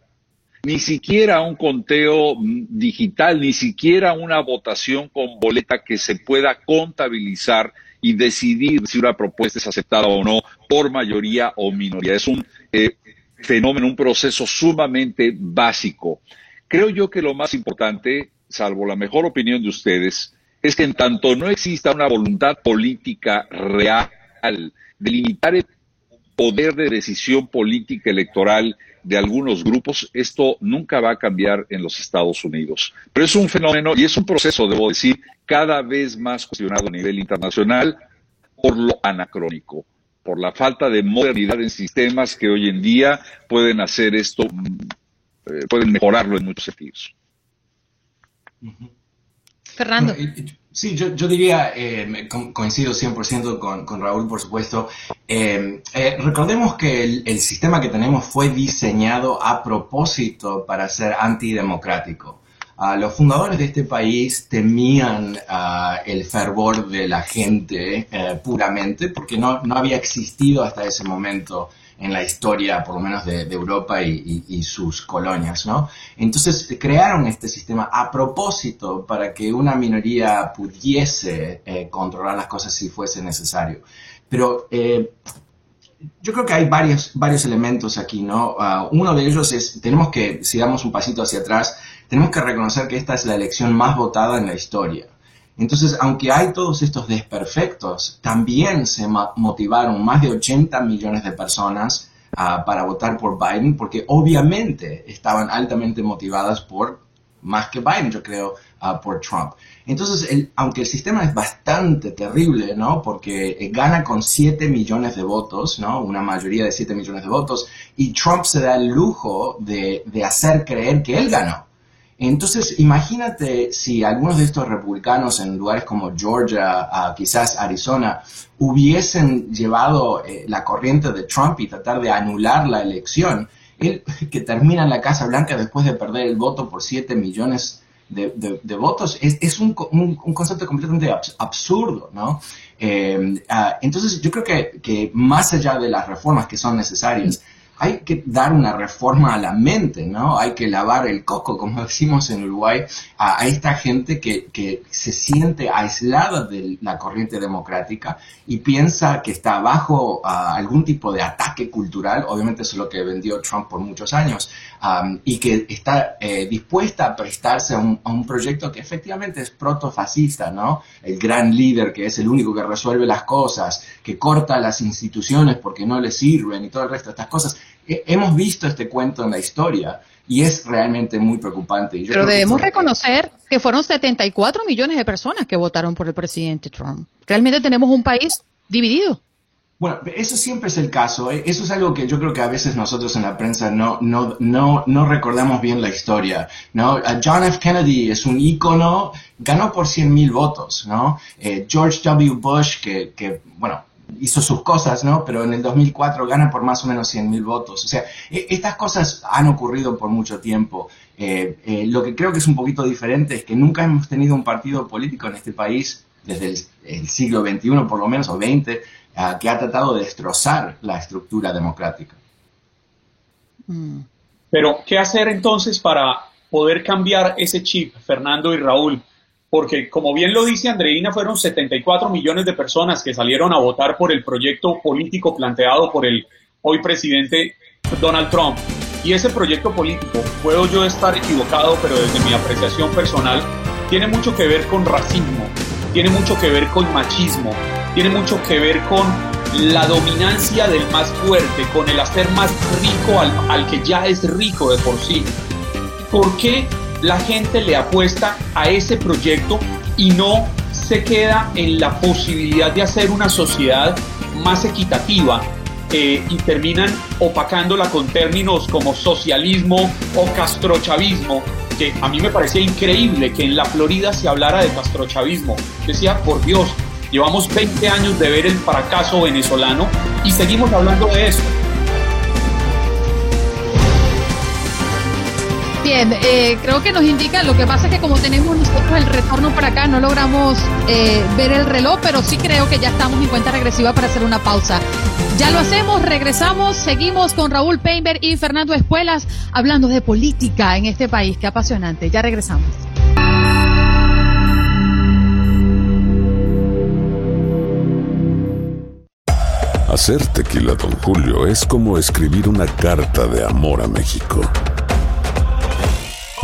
Ni siquiera un conteo digital, ni siquiera una votación con boleta que se pueda contabilizar y decidir si una propuesta es aceptada o no por mayoría o minoría. Es un eh, fenómeno, un proceso sumamente básico. Creo yo que lo más importante salvo la mejor opinión de ustedes, es que en tanto no exista una voluntad política real de limitar el poder de decisión política electoral de algunos grupos, esto nunca va a cambiar en los Estados Unidos. Pero es un fenómeno y es un proceso, debo decir, cada vez más cuestionado a nivel internacional por lo anacrónico, por la falta de modernidad en sistemas que hoy en día pueden hacer esto, mm, eh, pueden mejorarlo en muchos sentidos. Fernando. Sí, yo, diría, eh, coincido 100% con, con, Raúl, por supuesto. Eh, eh, recordemos que el, sistema que tenemos fue diseñado a propósito para ser antidemocrático. Ah, los fundadores de este país temían ah, el fervor de la gente puramente porque no, no había existido hasta ese momento en la historia, por lo menos de, Europa y, sus colonias, ¿no? Entonces crearon este sistema a propósito para que una minoría pudiese eh, controlar las cosas si fuese necesario. Pero eh, yo creo que hay varios, varios elementos aquí, ¿no? Ah, uno de ellos es, tenemos que, si damos un pasito hacia atrás, tenemos que reconocer que esta es la elección más votada en la historia. Entonces, aunque hay todos estos desperfectos, también se motivaron más de 80 millones de personas ah, para votar por Biden, porque obviamente estaban altamente motivadas por, más que Biden, yo creo, uh, por Trump. Entonces, aunque el sistema es bastante terrible, ¿no? Porque eh, gana con 7 millones de votos, ¿no? Una mayoría de 7 millones de votos, y Trump se da el lujo de, de hacer creer que él ganó. Entonces, imagínate si algunos de estos republicanos en lugares como Georgia, quizás Arizona, hubiesen llevado eh, la corriente de Trump y tratar de anular la elección. Él, que termina en la Casa Blanca después de perder el voto por 7 millones de, votos, es, un, concepto completamente absurdo, ¿no? Eh, ah, entonces, yo creo que, más allá de las reformas que son necesarias, hay que dar una reforma a la mente, ¿no? Hay que lavar el coco, como decimos en Uruguay, a, esta gente que, que, se siente aislada de la corriente democrática y piensa que está bajo algún tipo de ataque cultural, obviamente eso es lo que vendió Trump por muchos años, y que está eh, dispuesta a prestarse a un, a un, proyecto que efectivamente es protofascista, ¿no? El gran líder que es el único que resuelve las cosas, que corta las instituciones porque no le sirven y todo el resto de estas cosas hemos visto este cuento en la historia y es realmente muy preocupante. Pero debemos reconocer que fueron 74 millones de personas que votaron por el presidente Trump. Realmente tenemos un país dividido. Bueno, eso siempre es el caso. ¿eh? Eso es algo que yo creo que a veces nosotros en la prensa no, no, no, no recordamos bien la historia. ¿no? John F. Kennedy es un ícono, ganó por 100 mil votos. ¿no? Eh, George W. Bush, que, que, bueno, hizo sus cosas, ¿no? Pero en el 2004 gana por más o menos 100 mil votos. O sea, e, estas cosas han ocurrido por mucho tiempo. Eh, eh, lo que creo que es un poquito diferente es que nunca hemos tenido un partido político en este país, desde el, siglo XXI por lo menos, o XX, que ha tratado de destrozar la estructura democrática. Mm. Pero, ¿qué hacer entonces para poder cambiar ese chip, Fernando y Raúl? Porque como bien lo dice Andreina, fueron 74 millones de personas que salieron a votar por el proyecto político planteado por el hoy presidente Donald Trump. Y ese proyecto político, puedo yo estar equivocado, pero desde mi apreciación personal, tiene mucho que ver con racismo, tiene mucho que ver con machismo, tiene mucho que ver con la dominancia del más fuerte, con el hacer más rico al, al que ya es rico de por sí. ¿Por qué la gente le apuesta a ese proyecto y no se queda en la posibilidad de hacer una sociedad más equitativa eh, y terminan opacándola con términos como socialismo o castrochavismo, que a mí me parecía increíble que en la Florida se hablara de castrochavismo. Decía, por Dios, llevamos 20 años de ver el fracaso venezolano y seguimos hablando de eso. Bien, eh, creo que nos indica, lo que pasa es que como tenemos nosotros el retorno para acá, no logramos eh, ver el reloj, pero sí creo que ya estamos en cuenta regresiva para hacer una pausa. Ya lo hacemos, regresamos, seguimos con Raúl Painter y Fernando Espuelas hablando de política en este país. Qué apasionante. Ya regresamos. Hacer tequila, don Julio, es como escribir una carta de amor a México.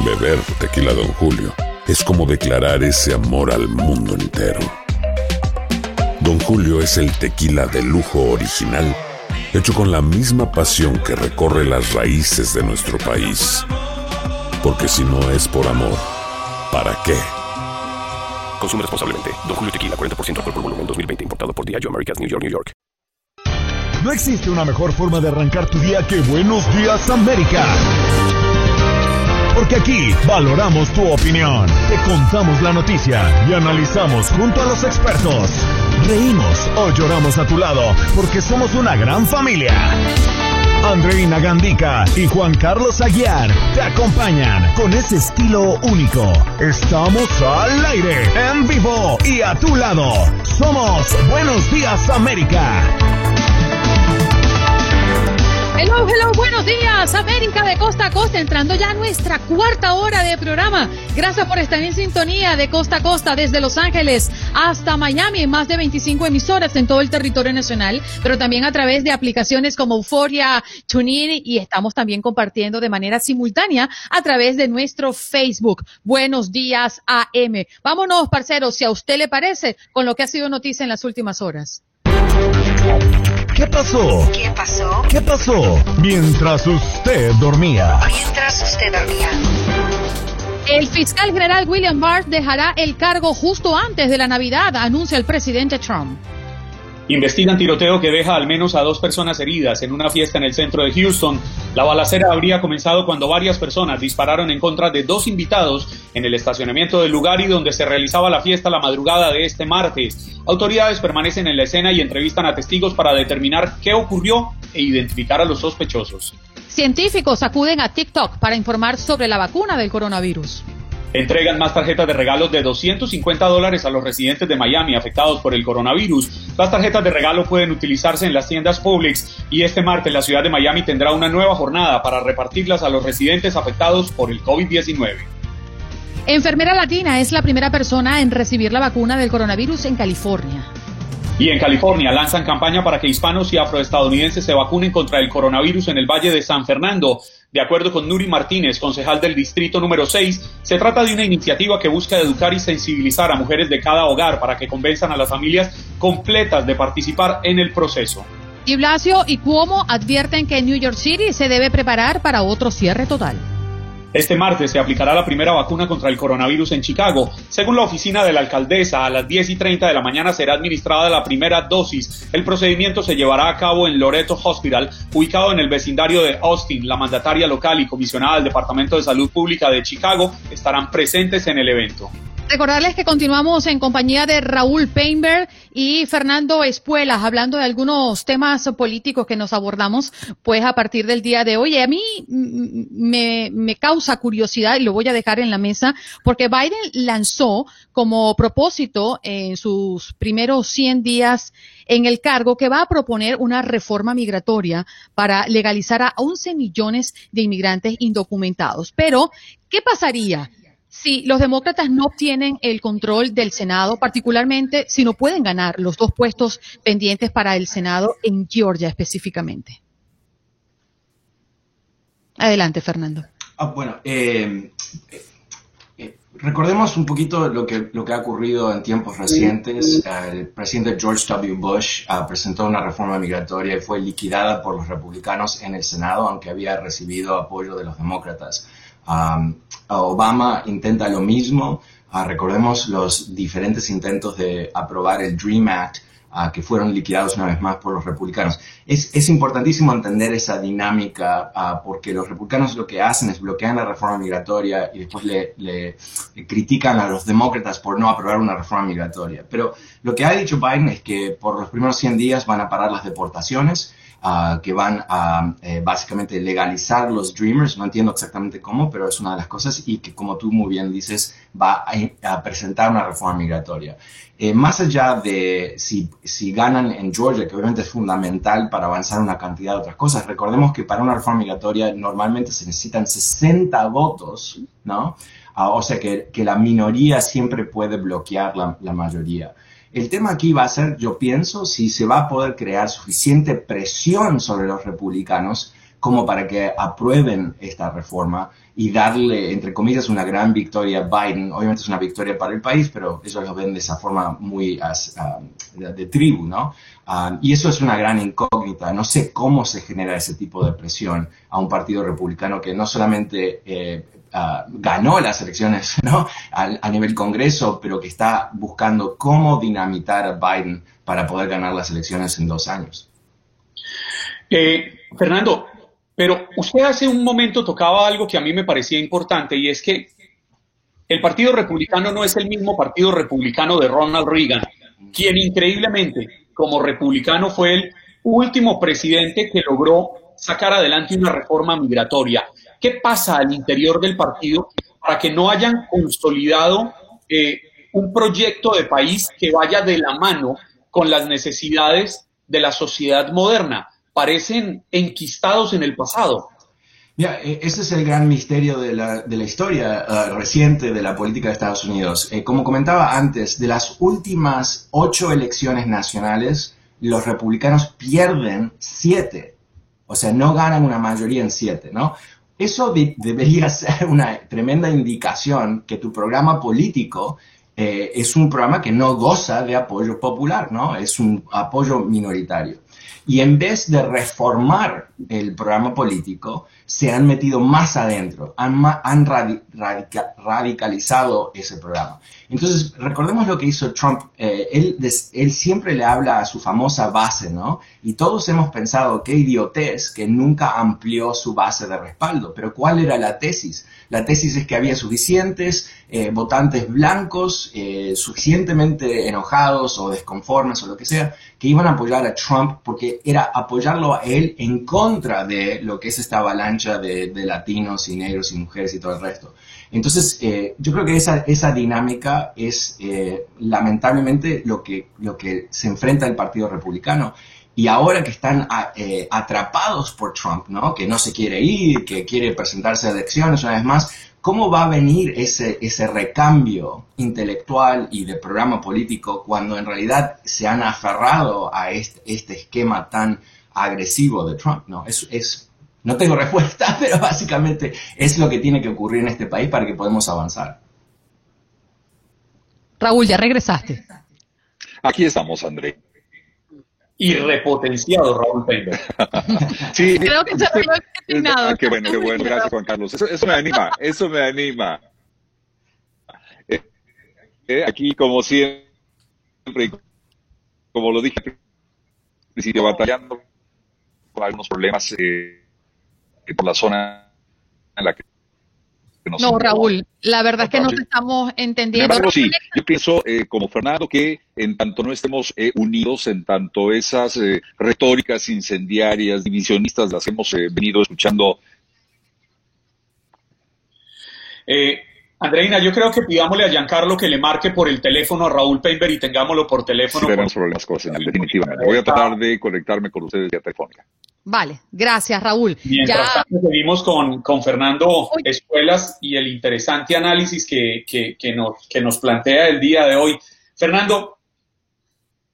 Beber tequila, don Julio, es como declarar ese amor al mundo entero. Don Julio es el tequila de lujo original, hecho con la misma pasión que recorre las raíces de nuestro país. Porque si no es por amor, ¿para qué? Consume responsablemente. Don Julio Tequila, 40% alcohol por volumen, 2020. Importado por Diageo Americas, New York, New York. No existe una mejor forma de arrancar tu día que Buenos Días América. Porque aquí valoramos tu opinión, te contamos la noticia y analizamos junto a los expertos. Reímos o lloramos a tu lado porque somos una gran familia. Andreina Gandica y Juan Carlos Aguiar te acompañan con ese estilo único. Estamos al aire, en vivo y a tu lado. Somos Buenos Días América. Hello, hello, buenos días, América de costa a costa, entrando ya a nuestra cuarta hora de programa. Gracias por estar en sintonía de costa a costa desde Los Ángeles hasta Miami, en más de 25 emisoras en todo el territorio nacional, pero también a través de aplicaciones como Euforia, TuneIn y estamos también compartiendo de manera simultánea a través de nuestro Facebook. Buenos días, AM. Vámonos, parceros, si a usted le parece, con lo que ha sido noticia en las últimas horas. ¿Qué pasó? ¿Qué pasó? ¿Qué pasó? Mientras usted dormía. Mientras usted dormía. El fiscal general William Barr dejará el cargo justo antes de la Navidad, anuncia el presidente Trump. Investigan tiroteo que deja al menos a dos personas heridas en una fiesta en el centro de Houston. La balacera habría comenzado cuando varias personas dispararon en contra de dos invitados en el estacionamiento del lugar y donde se realizaba la fiesta la madrugada de este martes. Autoridades permanecen en la escena y entrevistan a testigos para determinar qué ocurrió e identificar a los sospechosos. Científicos acuden a TikTok para informar sobre la vacuna del coronavirus. Entregan más tarjetas de regalos de 250 dólares a los residentes de Miami afectados por el coronavirus. Las tarjetas de regalo pueden utilizarse en las tiendas Publix y este martes la ciudad de Miami tendrá una nueva jornada para repartirlas a los residentes afectados por el COVID-19. Enfermera latina es la primera persona en recibir la vacuna del coronavirus en California. Y en California lanzan campaña para que hispanos y afroestadounidenses se vacunen contra el coronavirus en el Valle de San Fernando. De acuerdo con Nuri Martínez, concejal del distrito número 6, se trata de una iniciativa que busca educar y sensibilizar a mujeres de cada hogar para que convenzan a las familias completas de participar en el proceso. Y y Cuomo advierten que New York City se debe preparar para otro cierre total. Este martes se aplicará la primera vacuna contra el coronavirus en Chicago. Según la oficina de la alcaldesa, a las 10 y 30 de la mañana será administrada la primera dosis. El procedimiento se llevará a cabo en Loreto Hospital, ubicado en el vecindario de Austin. La mandataria local y comisionada del Departamento de Salud Pública de Chicago estarán presentes en el evento. Recordarles que continuamos en compañía de Raúl Painberg y Fernando Espuelas, hablando de algunos temas políticos que nos abordamos, pues a partir del día de hoy. A mí me, me causa curiosidad y lo voy a dejar en la mesa, porque Biden lanzó como propósito en sus primeros 100 días en el cargo que va a proponer una reforma migratoria para legalizar a 11 millones de inmigrantes indocumentados. Pero, ¿qué pasaría? Si los demócratas no obtienen el control del Senado, particularmente si no pueden ganar los dos puestos pendientes para el Senado en Georgia específicamente. Adelante, Fernando. Ah, bueno, eh, eh, recordemos un poquito lo que, lo que ha ocurrido en tiempos recientes. El presidente George W. Bush uh, presentó una reforma migratoria y fue liquidada por los republicanos en el Senado, aunque había recibido apoyo de los demócratas. Obama intenta lo mismo. Uh, recordemos los diferentes intentos de aprobar el DREAM Act uh, que fueron liquidados una vez más por los republicanos. Es, es importantísimo entender esa dinámica uh, porque los republicanos lo que hacen es bloquear la reforma migratoria y después le, le, critican a los demócratas por no aprobar una reforma migratoria. Pero lo que ha dicho Biden es que por los primeros 100 días van a parar las deportaciones ah, que van a eh, básicamente legalizar los Dreamers, no entiendo exactamente cómo, pero es una de las cosas, y que como tú muy bien dices, va a, presentar una reforma migratoria. Eh, más allá de si, si ganan en Georgia, que obviamente es fundamental para avanzar una cantidad de otras cosas, recordemos que para una reforma migratoria normalmente se necesitan 60 votos, ¿no? Ah, o sea que, que, la minoría siempre puede bloquear la, la, mayoría. El tema aquí va a ser, yo pienso, si se va a poder crear suficiente presión sobre los republicanos como para que aprueben esta reforma y darle, entre comillas, una gran victoria a Biden. Obviamente es una victoria para el país, pero ellos lo ven de esa forma muy ah, de, tribu, ¿no? Ah, y eso es una gran incógnita. No sé cómo se genera ese tipo de presión a un partido republicano que no solamente eh, Ah, ganó las elecciones ¿no? a, nivel Congreso, pero que está buscando cómo dinamitar a Biden para poder ganar las elecciones en dos años. Eh, Fernando, pero usted hace un momento tocaba algo que a mí me parecía importante y es que el Partido Republicano no es el mismo Partido Republicano de Ronald Reagan, quien increíblemente como republicano fue el último presidente que logró sacar adelante una reforma migratoria. ¿Qué pasa al interior del partido para que no hayan consolidado eh, un proyecto de país que vaya de la mano con las necesidades de la sociedad moderna? Parecen enquistados en el pasado. Ya, e, ese es el gran misterio de la, historia uh, reciente de la política de Estados Unidos. Eh, como comentaba antes, de las últimas ocho elecciones nacionales, los republicanos pierden siete. O sea, no ganan una mayoría en siete, ¿no? Eso debería ser una tremenda indicación que tu programa político eh, es un programa que no goza de apoyo popular, ¿no? Es un apoyo minoritario. Y en vez de reformar el programa político, se han metido más adentro, han, han radicalizado ese programa. Entonces, recordemos lo que hizo Trump. Eh, él, él, siempre le habla a su famosa base, ¿no? Y todos hemos pensado, qué idiotez, que nunca amplió su base de respaldo. Pero ¿cuál era la tesis? La tesis es que había suficientes eh, votantes blancos, eh, suficientemente enojados o desconformes o lo que sea, que iban a apoyar a Trump porque era apoyarlo a él en contra de lo que es esta avalancha de, latinos y negros y mujeres y todo el resto. Entonces, eh, yo creo que esa, esa dinámica es eh, lamentablemente lo que, lo que se enfrenta el Partido Republicano. Y ahora que están eh, atrapados por Trump, ¿no? que no se quiere ir, que quiere presentarse a elecciones una vez más, ¿cómo va a venir ese, ese recambio intelectual y de programa político cuando en realidad se han aferrado a este, este esquema tan agresivo de Trump? ¿no? Es, es no tengo respuesta, pero básicamente es lo que tiene que ocurrir en este país para que podamos avanzar. Raúl, ya regresaste. Aquí estamos, André. Y repotenciado, Raúl Pender. sí, creo que se lo he ah, Qué bueno, qué bueno, gracias Juan Carlos. Eso, me anima, eso me anima. Eh, eh, aquí, como siempre, como lo dije al principio, batallando con algunos problemas eh, por la zona en la que no, Raúl, la verdad es que no estamos entendiendo. sí, yo pienso, eh, como Fernando, que en tanto no estemos eh, unidos, en tanto esas eh, retóricas incendiarias, divisionistas, las hemos venido escuchando. Andreina, yo creo que pidámosle a Giancarlo que le marque por el teléfono a Raúl Peinber y tengámoslo por teléfono. Sí, tenemos problemas con definitivamente. Voy a tratar de conectarme con ustedes vía telefónica. Vale, gracias Raúl. Mientras tanto, seguimos con, con Fernando Escuelas y el interesante análisis que, que, nos, que nos plantea el día de hoy. Fernando,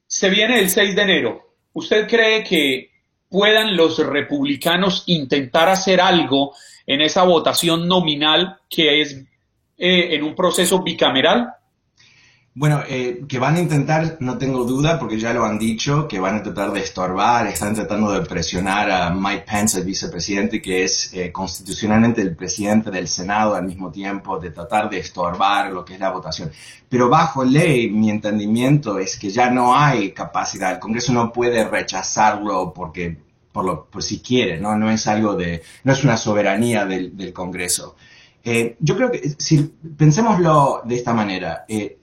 se viene el 6 de enero. ¿Usted cree que puedan los republicanos intentar hacer algo en esa votación nominal que es eh, en un proceso bicameral? Bueno, eh, que van a intentar, no tengo duda, porque ya lo han dicho, que van a tratar de estorbar, están tratando de presionar a Mike Pence, el vicepresidente, que es eh, constitucionalmente el presidente del Senado al mismo tiempo, de tratar de estorbar lo que es la votación. Pero bajo ley, mi entendimiento es que ya no hay capacidad, el Congreso no puede rechazarlo porque, por, lo, por si quiere, ¿no? No es algo de, no es una soberanía del, del Congreso. Eh, yo creo que si pensémoslo de esta manera, eh,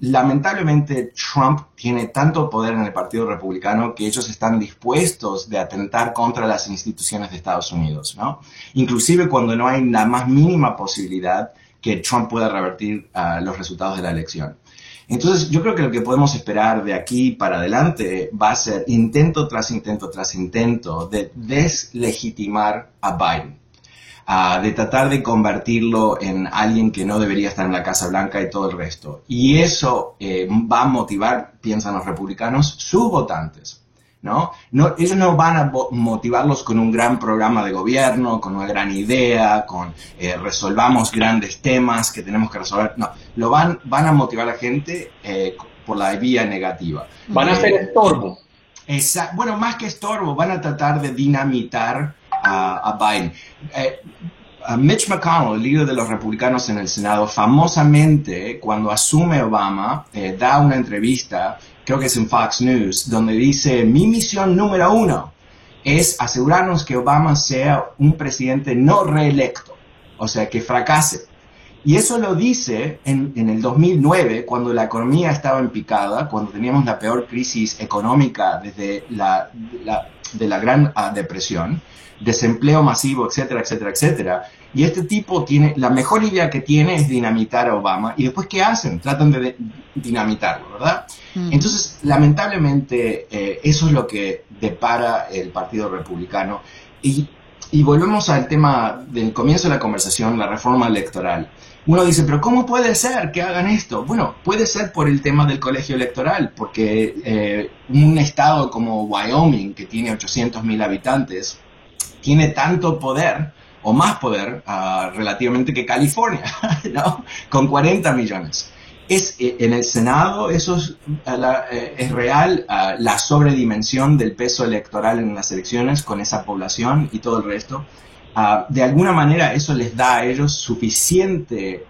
lamentablemente Trump tiene tanto poder en el Partido Republicano que ellos están dispuestos de atentar contra las instituciones de Estados Unidos, ¿no? Inclusive cuando no hay la más mínima posibilidad que Trump pueda revertir uh, los resultados de la elección. Entonces, yo creo que lo que podemos esperar de aquí para adelante va a ser intento tras intento tras intento de deslegitimar a Biden de tratar de convertirlo en alguien que no debería estar en la Casa Blanca y todo el resto. Y eso eh, va a motivar, piensan los republicanos, sus votantes. ¿no? no ellos no van a motivarlos con un gran programa de gobierno, con una gran idea, con eh, resolvamos grandes temas que tenemos que resolver. No, lo van, van a motivar a la gente eh, por la vía negativa. Van a ser estorbo. bueno, más que estorbo, van a tratar de dinamitar a, Biden. Eh, Mitch McConnell, el líder de los republicanos en el Senado, famosamente cuando asume Obama, eh, da una entrevista, creo que es en Fox News, donde dice, mi misión número uno es asegurarnos que Obama sea un presidente no reelecto, o sea, que fracase. Y eso lo dice en, el 2009, cuando la economía estaba en picada, cuando teníamos la peor crisis económica desde la, de la Gran ah, Depresión desempleo masivo, etcétera, etcétera, etcétera. Y este tipo tiene, la mejor idea que tiene es dinamitar a Obama. ¿Y después qué hacen? Tratan de dinamitarlo, ¿verdad? Mm. Entonces, lamentablemente, eh, eso es lo que depara el Partido Republicano. Y, y volvemos al tema del comienzo de la conversación, la reforma electoral. Uno dice, pero ¿cómo puede ser que hagan esto? Bueno, puede ser por el tema del colegio electoral, porque eh, un estado como Wyoming, que tiene 800 mil habitantes, tiene tanto poder o más poder uh, relativamente que California, ¿no? Con 40 millones. Es, eh, en el Senado eso es, eh, real, uh, la sobredimensión del peso electoral en las elecciones con esa población y todo el resto. Uh, de alguna manera eso les da a ellos suficiente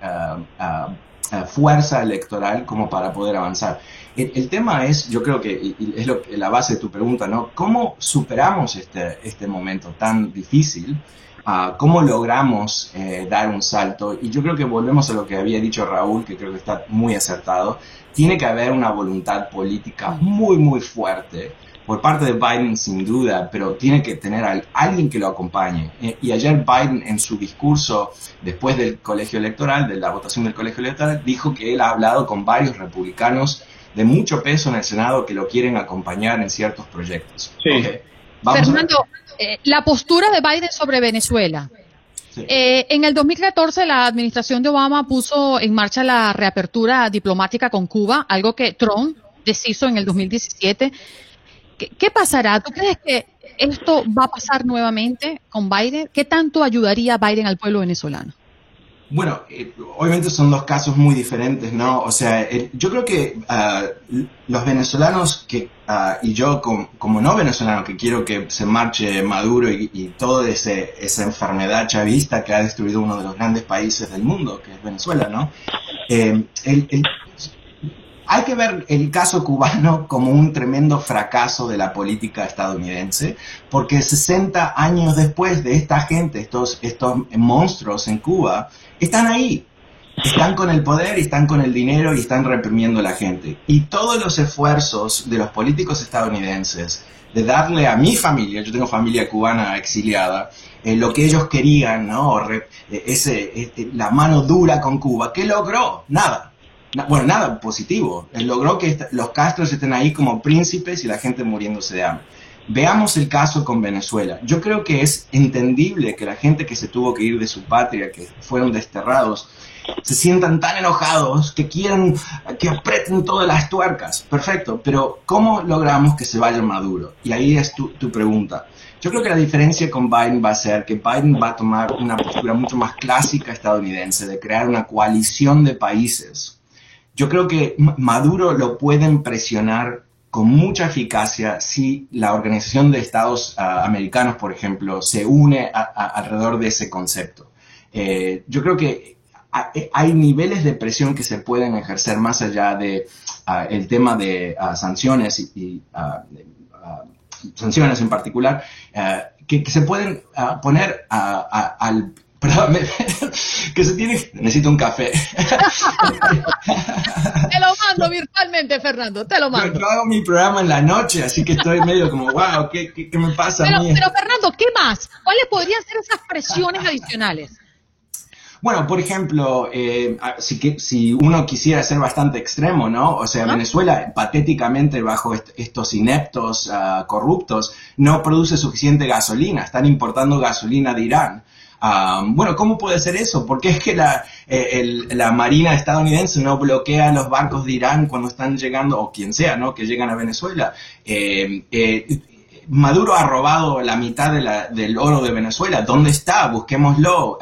fuerza electoral como para poder avanzar. El, tema es, yo creo que es lo, la base de tu pregunta, ¿no? ¿Cómo superamos este, este momento tan difícil? ¿Cómo logramos eh, dar un salto? Y yo creo que volvemos a lo que había dicho Raúl, que creo que está muy acertado. Tiene que haber una voluntad política muy, muy fuerte por parte de Biden sin duda, pero tiene que tener a alguien que lo acompañe. Eh, y ayer Biden en su discurso después del colegio electoral, de la votación del colegio electoral, dijo que él ha hablado con varios republicanos de mucho peso en el Senado que lo quieren acompañar en ciertos proyectos. Fernando, eh, la postura de Biden sobre Venezuela. Eh, en el 2014 la administración de Obama puso en marcha la reapertura diplomática con Cuba, algo que Trump deshizo en el 2017. ¿Qué, ¿Qué, pasará? ¿Tú crees que esto va a pasar nuevamente con Biden? ¿Qué tanto ayudaría Biden al pueblo venezolano? Bueno, eh, obviamente son dos casos muy diferentes, ¿no? O sea, yo creo que ah, los venezolanos que, uh, y yo como, no venezolano que quiero que se marche Maduro y, toda esa enfermedad chavista que ha destruido uno de los grandes países del mundo, que es Venezuela, ¿no? Eh, hay que ver el caso cubano como un tremendo fracaso de la política estadounidense, porque 60 años después de esta gente, estos, estos monstruos en Cuba, están ahí. Están con el poder y están con el dinero y están reprimiendo a la gente. Y todos los esfuerzos de los políticos estadounidenses de darle a mi familia, yo tengo familia cubana exiliada, eh, lo que ellos querían, ¿no? Eh, ese, este, la mano dura con Cuba, ¿qué logró? Nada. Bueno, nada positivo. Él logró que los Castros estén ahí como príncipes y la gente muriéndose de hambre. Veamos el caso con Venezuela. Yo creo que es entendible que la gente que se tuvo que ir de su patria, que fueron desterrados, se sientan tan enojados que quieran que aprieten todas las tuercas. Perfecto, pero ¿cómo logramos que se vaya Maduro? Y ahí es tu, tu pregunta. Yo creo que la diferencia con Biden va a ser que Biden va a tomar una postura mucho más clásica estadounidense de crear una coalición de países. Yo creo que Maduro lo pueden presionar con mucha eficacia si la Organización de Estados ah, Americanos, por ejemplo, se une alrededor de ese concepto. Eh, yo creo que eh, hay niveles de presión que se pueden ejercer más allá de ah, el tema de ah, sanciones y, sanciones en particular, que, se pueden poner al Me- que se tiene, necesito un café. Te lo mando virtualmente, Fernando, te lo Yo, mando. yo hago mi programa en la noche, así que estoy medio como, wow, ¿qué, qué, qué me pasa a Pero, mí? pero Fernando, ¿qué más? ¿Cuáles podrían ser esas presiones adicionales? Bueno, por ejemplo, eh, ah, si, que- si uno quisiera ser bastante extremo, ¿no? O sea, Venezuela, patéticamente, bajo est- estos ineptos ah, corruptos, no produce suficiente gasolina. Están importando gasolina de Irán. Ah, bueno, ¿cómo puede ser eso? ¿Por qué es que la, eh, la Marina estadounidense no bloquea los barcos de Irán cuando están llegando, o quien sea, ¿no? Que llegan a Venezuela. Eh, eh, Maduro ha robado la mitad de la- del oro de Venezuela. ¿Dónde está? Busquémoslo.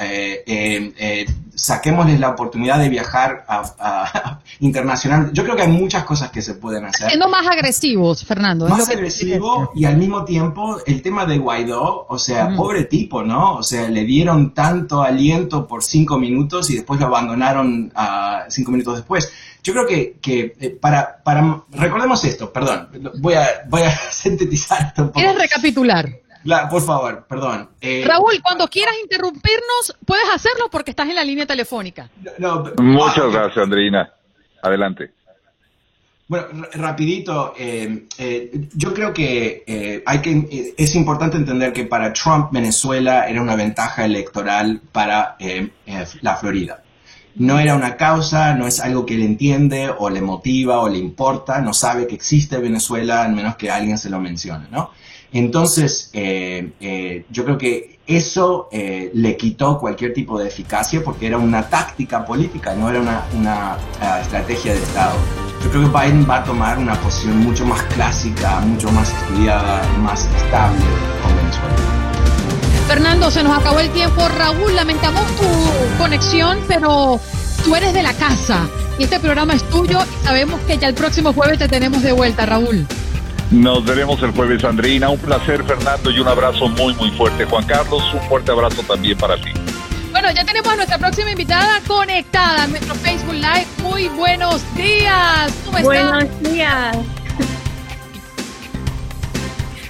Saquémosles la oportunidad de viajar a, a- internacional. Yo creo que hay muchas cosas que se pueden hacer. Siendo más agresivos, Fernando. Más que- agresivo y al mismo tiempo el tema de Guaidó, o sea, pobre tipo, ¿no? O sea, le dieron tanto aliento por cinco minutos y después lo abandonaron ah, cinco minutos después. Yo creo que, que eh, para, para, recordemos esto, perdón, voy a, voy a sintetizar esto un poco. ¿Quieres recapitular? La- por favor, perdón. Eh, Raúl, cuando quieras interrumpirnos, puedes hacerlo porque estás en la línea telefónica. no, Muchas gracias, Andreina. Adelante. Bueno, rapidito, eh, eh, yo creo que, eh, hay que eh, es importante entender que para Trump Venezuela era una ventaja electoral para eh, eh, la Florida. No era una causa, no es algo que él entiende o le motiva o le importa, no sabe que existe Venezuela, al menos que alguien se lo mencione, ¿no? Entonces, eh, eh, yo creo que eso eh, le quitó cualquier tipo de eficacia porque era una táctica política, no era una, una, ah, estrategia de Estado. Yo creo que Biden va a tomar una posición mucho más clásica, mucho más estudiada, más estable con Venezuela. Fernando, se nos acabó el tiempo. Raúl, lamentamos tu conexión, pero tú eres de la casa y este programa es tuyo y sabemos que ya el próximo jueves te tenemos de vuelta, Raúl. Nos veremos el jueves, Andreina. Un placer, Fernando, y un abrazo muy, muy fuerte. Juan Carlos, un fuerte abrazo también para ti. Bueno, ya tenemos a nuestra próxima invitada conectada en nuestro Facebook Live. Muy buenos días. ¿Cómo estás? Buenos días.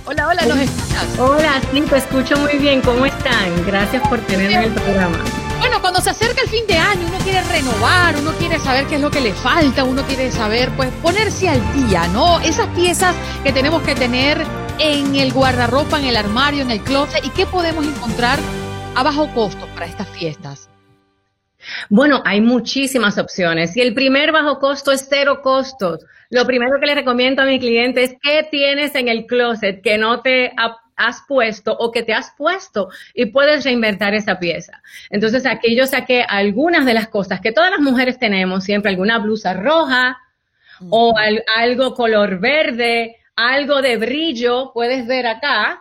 Hola, hola, ¿nos escuchas? Hola, sí, te escucho muy bien. ¿Cómo están? Gracias por tenerme en el programa. Bueno, cuando se acerca el fin de año, renovar, uno quiere saber qué es lo que le falta, uno quiere saber, pues, ponerse al día, ¿no? Esas piezas que tenemos que tener en el guardarropa, en el armario, en el closet, y qué podemos encontrar a bajo costo para estas fiestas. Bueno, hay muchísimas opciones y el primer bajo costo es cero costos. Lo primero que le recomiendo a mi cliente es qué tienes en el closet que no te has puesto o que te has puesto y puedes reinventar esa pieza. Entonces aquí yo saqué algunas de las cosas que todas las mujeres tenemos, siempre alguna blusa roja o al- algo color verde, algo de brillo, puedes ver acá,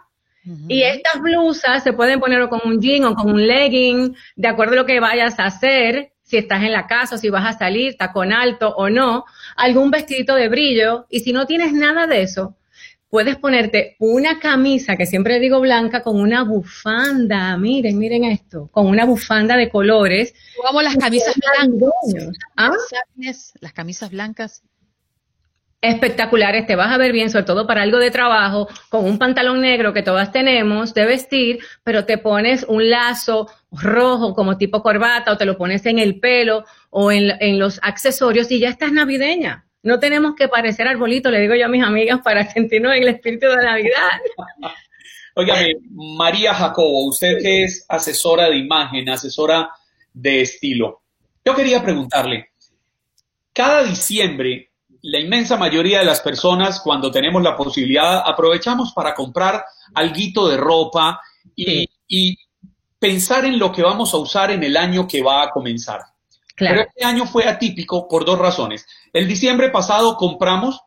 y estas blusas se pueden poner con un jean o con un legging, de acuerdo a lo que vayas a hacer, si estás en la casa, si vas a salir, tacón alto o no, algún vestidito de brillo. Y si no tienes nada de eso, puedes ponerte una camisa, que siempre digo blanca, con una bufanda. Miren, miren esto, con una bufanda de colores. Jugamos las camisas blancas. ¿Ah? Las camisas blancas. espectaculares, te vas a ver bien, sobre todo para algo de trabajo, con un pantalón negro que todas tenemos de vestir, pero te pones un lazo rojo como tipo corbata o te lo pones en el pelo o en, en los accesorios y ya estás navideña. No tenemos que parecer arbolito, le digo yo a mis amigas, para sentirnos en el espíritu de Navidad. Óigame, María Jacobo, usted que es asesora de imagen, asesora de estilo. Yo quería preguntarle, cada diciembre, la inmensa mayoría de las personas, cuando tenemos la posibilidad, aprovechamos para comprar alguito de ropa y, y pensar en lo que vamos a usar en el año que va a comenzar. Claro. Pero este año fue atípico por dos razones. El diciembre pasado compramos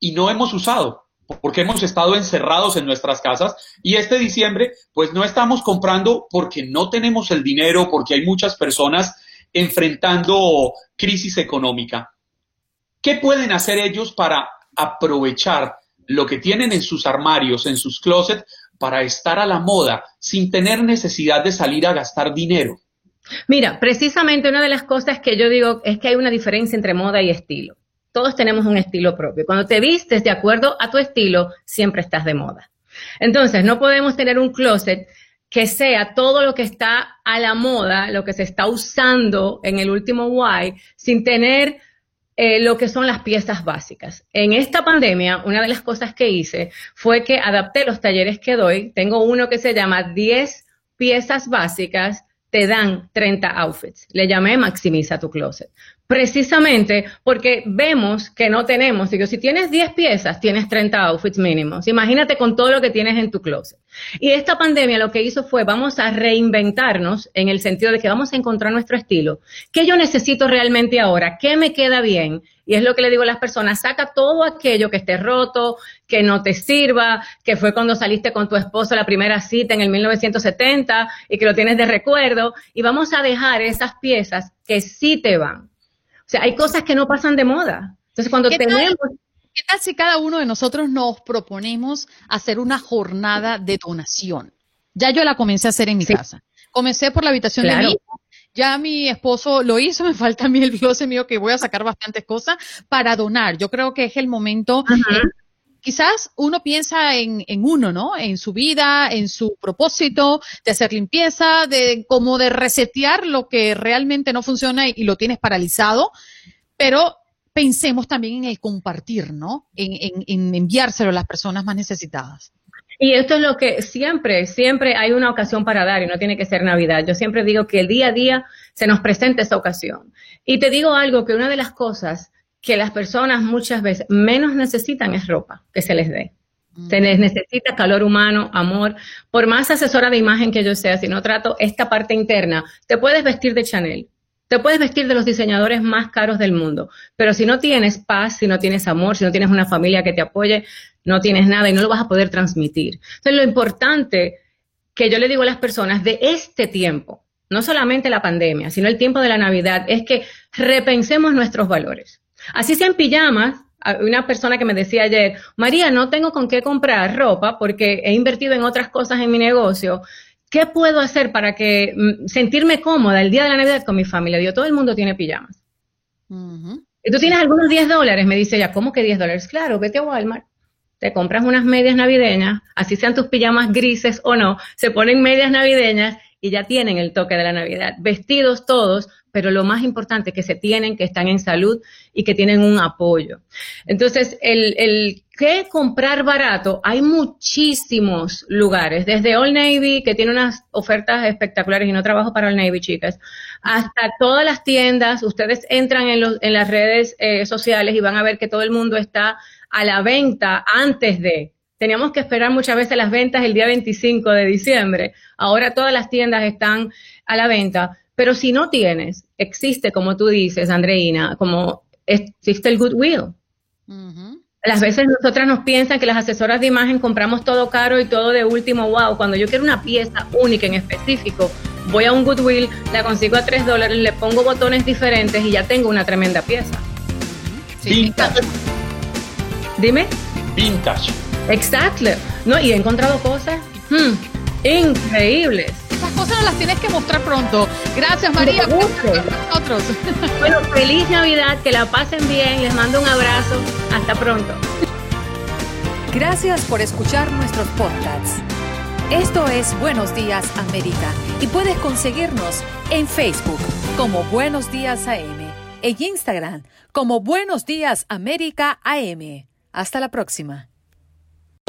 y no hemos usado porque hemos estado encerrados en nuestras casas y este diciembre pues no estamos comprando porque no tenemos el dinero, porque hay muchas personas enfrentando crisis económica. ¿Qué pueden hacer ellos para aprovechar lo que tienen en sus armarios, en sus closets, para estar a la moda sin tener necesidad de salir a gastar dinero? Mira, precisamente una de las cosas que yo digo es que hay una diferencia entre moda y estilo. Todos tenemos un estilo propio. Cuando te vistes de acuerdo a tu estilo, siempre estás de moda. Entonces, no podemos tener un closet que sea todo lo que está a la moda, lo que se está usando en el último Y, sin tener eh, lo que son las piezas básicas. En esta pandemia, una de las cosas que hice fue que adapté los talleres que doy. Tengo uno que se llama 10 piezas básicas te dan 30 outfits. Le llamé maximiza tu closet. Precisamente porque vemos que no tenemos. Digo, si tienes 10 piezas, tienes 30 outfits mínimos. Imagínate con todo lo que tienes en tu closet. Y esta pandemia lo que hizo fue, vamos a reinventarnos en el sentido de que vamos a encontrar nuestro estilo. ¿Qué yo necesito realmente ahora? ¿Qué me queda bien? Y es lo que le digo a las personas, saca todo aquello que esté roto, que no te sirva, que fue cuando saliste con tu esposo la primera cita en el 1970 y que lo tienes de recuerdo, y vamos a dejar esas piezas que sí te van. O sea, hay cosas que no pasan de moda. Entonces, cuando tenemos... ¿Qué tal si cada uno de nosotros nos proponemos hacer una jornada de donación? Ya yo la comencé a hacer en mi casa. Comencé por la habitación de mi hijo, ya mi esposo lo hizo, me falta a mí el closet mío que voy a sacar bastantes cosas para donar. Yo creo que es el momento. Quizás uno piensa en, uno, ¿no? En su vida, en su propósito de hacer limpieza, de como de resetear lo que realmente no funciona y, lo tienes paralizado. Pero pensemos también en el compartir, ¿no? En, en enviárselo a las personas más necesitadas. Y esto es lo que siempre, siempre hay una ocasión para dar y no tiene que ser Navidad. Yo siempre digo que el día a día se nos presenta esa ocasión. Y te digo algo, que una de las cosas que las personas muchas veces menos necesitan es ropa que se les dé. Se les necesita calor humano, amor. Por más asesora de imagen que yo sea, si no trato esta parte interna, te puedes vestir de Chanel, te puedes vestir de los diseñadores más caros del mundo, pero si no tienes paz, si no tienes amor, si no tienes una familia que te apoye, no tienes nada y no lo vas a poder transmitir. Entonces, lo importante que yo le digo a las personas de este tiempo, no solamente la pandemia, sino el tiempo de la Navidad, es que repensemos nuestros valores. Así sean pijamas, una persona que me decía ayer, María, no tengo con qué comprar ropa porque he invertido en otras cosas en mi negocio. ¿qué puedo hacer para que mm, sentirme cómoda el día de la Navidad con mi familia? Digo, todo el mundo tiene pijamas. Y tú tienes algunos 10 dólares, me dice ella, ¿cómo que 10 dólares? Claro, vete a Walmart, te compras unas medias navideñas, así sean tus pijamas grises o no, se ponen medias navideñas y ya tienen el toque de la Navidad. Vestidos todos, pero lo más importante es que se tienen, que están en salud y que tienen un apoyo. Entonces, el, que comprar barato, hay muchísimos lugares, desde All Navy, que tiene unas ofertas espectaculares y no trabajo para All Navy, chicas, hasta todas las tiendas, ustedes entran en, los, en las redes eh, sociales y van a ver que todo el mundo está a la venta antes de, Teníamos que esperar muchas veces las ventas el día 25 de diciembre. Ahora todas las tiendas están a la venta. Pero si no tienes, existe, como tú dices, Andreina, como existe el goodwill. Las veces nosotras nos piensan que las asesoras de imagen compramos todo caro y todo de último wow. Cuando yo quiero una pieza única en específico, voy a un Goodwill, la consigo a 3 dólares, le pongo botones diferentes y ya tengo una tremenda pieza. Vintage. Dime. Vintage. Exacto. No, y he encontrado cosas hmm, increíbles. Cosas las tienes que mostrar pronto. Gracias, María. Por nosotros. Bueno, feliz Navidad, que la pasen bien. Les mando un abrazo. Hasta pronto. Gracias por escuchar nuestros podcasts. Esto es Buenos Días América y puedes conseguirnos en Facebook como Buenos Días AM, en Instagram como Buenos Días América AM. Hasta la próxima.